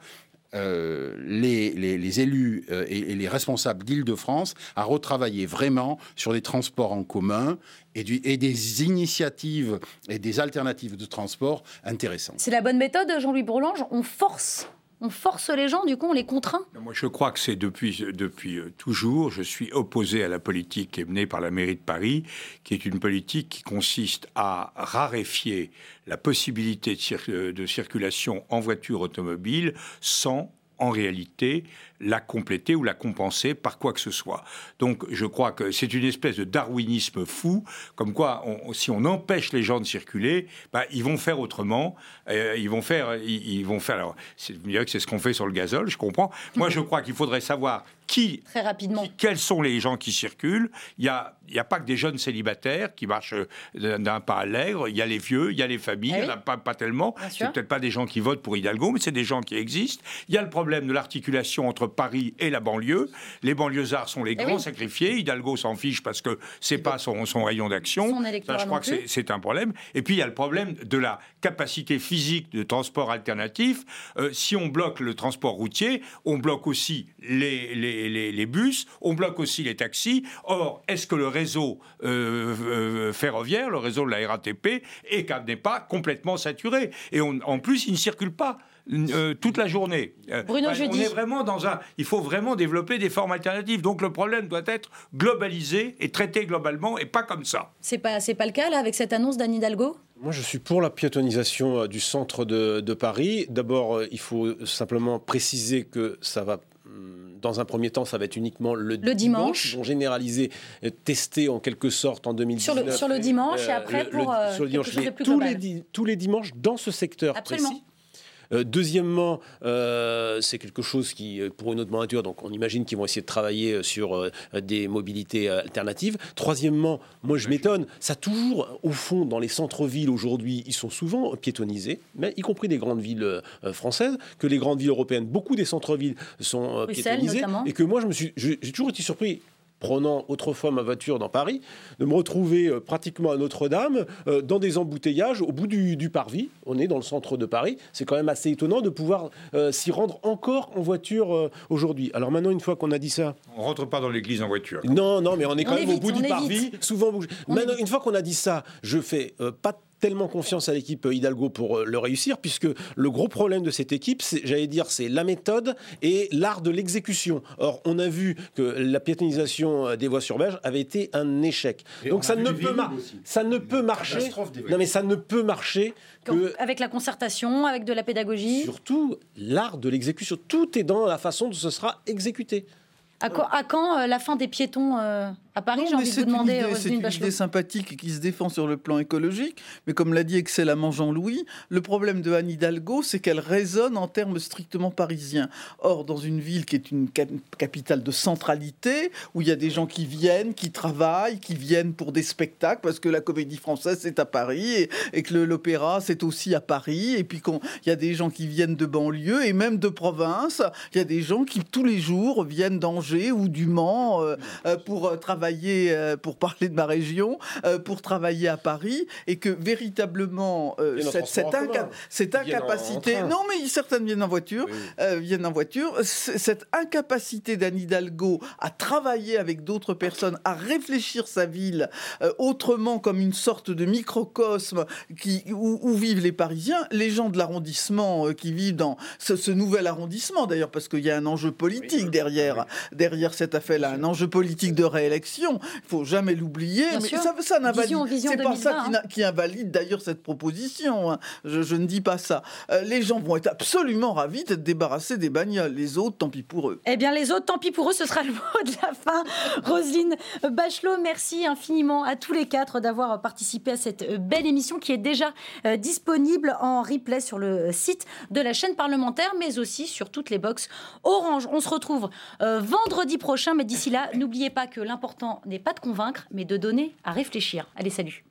euh, les, élus euh, et, les responsables d'Île-de-France à retravailler vraiment sur les transports en commun et, et, des initiatives et des alternatives de transport intéressantes. C'est la bonne méthode, Jean-Louis Bourlange? On force on force les gens, du coup, on les contraint Moi, je crois que c'est depuis, euh, toujours. Je suis opposé à la politique qui menée par la mairie de Paris, qui est une politique qui consiste à raréfier la possibilité de, de circulation en voiture automobile sans en réalité la compléter ou la compenser par quoi que ce soit. Donc je crois que c'est une espèce de darwinisme fou, comme quoi si on empêche les gens de circuler, bah, ils vont faire autrement, euh, ils vont faire, ils, vont faire. Alors, vous me que c'est ce qu'on fait sur le gazole, je comprends. Moi, je crois qu'il faudrait savoir qui, Très rapidement. quels sont les gens qui circulent. Il n'y a, il a pas que des jeunes célibataires qui marchent d'un pas allègre. Il y a les vieux, il y a les familles. Ah il n'y en a pas, pas tellement. C'est peut-être pas des gens qui votent pour Hidalgo, mais c'est des gens qui existent. Il y a le problème de l'articulation entre Paris et la banlieue. Les banlieusards sont les eh grands sacrifiés. Hidalgo s'en fiche parce que c'est pas son, son, rayon d'action. je crois que c'est un problème. Et puis il y a le problème de la capacité physique de transport alternatif. Euh, si on bloque le transport routier, on bloque aussi les, les, les, bus, on bloque aussi les taxis. Or, est-ce que le réseau euh, euh, ferroviaire, le réseau de la RATP, n'est pas complètement saturé? Et en plus, il ne circule pas. Euh, toute la journée. Bruno on est vraiment dans un. Il faut vraiment développer des formes alternatives. Donc le problème doit être globalisé et traité globalement et pas comme ça. C'est pas c'est pas le cas là avec cette annonce d'Anne Hidalgo? Moi, je suis pour la piétonisation du centre de, de Paris. D'abord, il faut simplement préciser que ça va dans un premier temps, ça va être uniquement le, le dimanche. Ils vont généraliser, euh, tester en quelque sorte en 2019. Sur le, sur le dimanche et après pour euh, sur le dimanche, tous, les, tous les dimanches dans ce secteur Absolument. précis. Euh, deuxièmement, euh, c'est quelque chose qui, euh, pour une autre mandature, donc on imagine qu'ils vont essayer de travailler sur des mobilités alternatives. Troisièmement, moi je m'étonne, ça toujours, au fond, dans les centres-villes aujourd'hui, ils sont souvent piétonisés, mais y compris des grandes villes françaises, que les grandes villes européennes, beaucoup des centres-villes sont piétonisés, et que moi je me suis, j'ai toujours été surpris prenant autrefois ma voiture dans Paris, de me retrouver euh, pratiquement à Notre-Dame, euh, dans des embouteillages au bout du, parvis. On est dans le centre de Paris. C'est quand même assez étonnant de pouvoir euh, s'y rendre encore en voiture aujourd'hui. Alors maintenant, une fois qu'on a dit ça... On rentre pas dans l'église en voiture. Non, non, mais on est quand même au bout du parvis, souvent Maintenant, une fois qu'on a dit ça, je fais pas tellement confiance à l'équipe Hidalgo pour euh, le réussir, puisque le gros problème de cette équipe, j'allais dire, c'est la méthode et l'art de l'exécution. Or, on a vu que la piétonisation euh, des voies sur berge avait été un échec. Donc ça ne, peut ça ne peut marcher. Non, mais ça ne peut marcher que avec la concertation, avec de la pédagogie. Surtout l'art de l'exécution. Tout est dans la façon dont ce sera exécuté. À, quand, euh, la fin des piétons à Paris, j'ai envie de vous demander, C'est une idée sympathique qui se défend sur le plan écologique, mais comme l'a dit excellemment Jean-Louis, le problème de Anne Hidalgo, c'est qu'elle résonne en termes strictement parisiens. Or, dans une ville qui est une capitale de centralité, où il y a des gens qui viennent, qui travaillent, qui viennent pour des spectacles, parce que la comédie française, c'est à Paris, et, que l'opéra, c'est aussi à Paris, et puis qu'il y a des gens qui viennent de banlieue, et même de province, il y a des gens qui, tous les jours, viennent d'Angers ou du Mans euh, euh, pour euh, travailler euh, pour parler de ma région, euh, pour travailler à Paris, et que véritablement euh, cette, cette, incapacité, non mais certaines viennent en voiture, viennent en voiture, cette incapacité d'Anne Hidalgo à travailler avec d'autres personnes, à réfléchir sa ville autrement comme une sorte de microcosme qui, où, vivent les Parisiens, les gens de l'arrondissement qui vivent dans ce, nouvel arrondissement d'ailleurs, parce qu'il y a un enjeu politique derrière, derrière cette affaire-là, un enjeu politique de réélection il faut jamais l'oublier. Mais ça, ça n'invalide. C'est pas ça hein. qui, invalide d'ailleurs cette proposition. Hein. Je, ne dis pas ça. Euh, les gens vont être absolument ravis d'être débarrassés des bagnoles. Les autres, tant pis pour eux. Eh bien, les autres, tant pis pour eux. Ce sera le mot de la fin. Roselyne Bachelot, merci infiniment à tous les quatre d'avoir participé à cette euh, belle émission qui est déjà euh, disponible en replay sur le site de la chaîne parlementaire, mais aussi sur toutes les box Orange. On se retrouve vendredi prochain, mais d'ici là, n'oubliez pas que n'est pas de convaincre, mais de donner à réfléchir. Allez, salut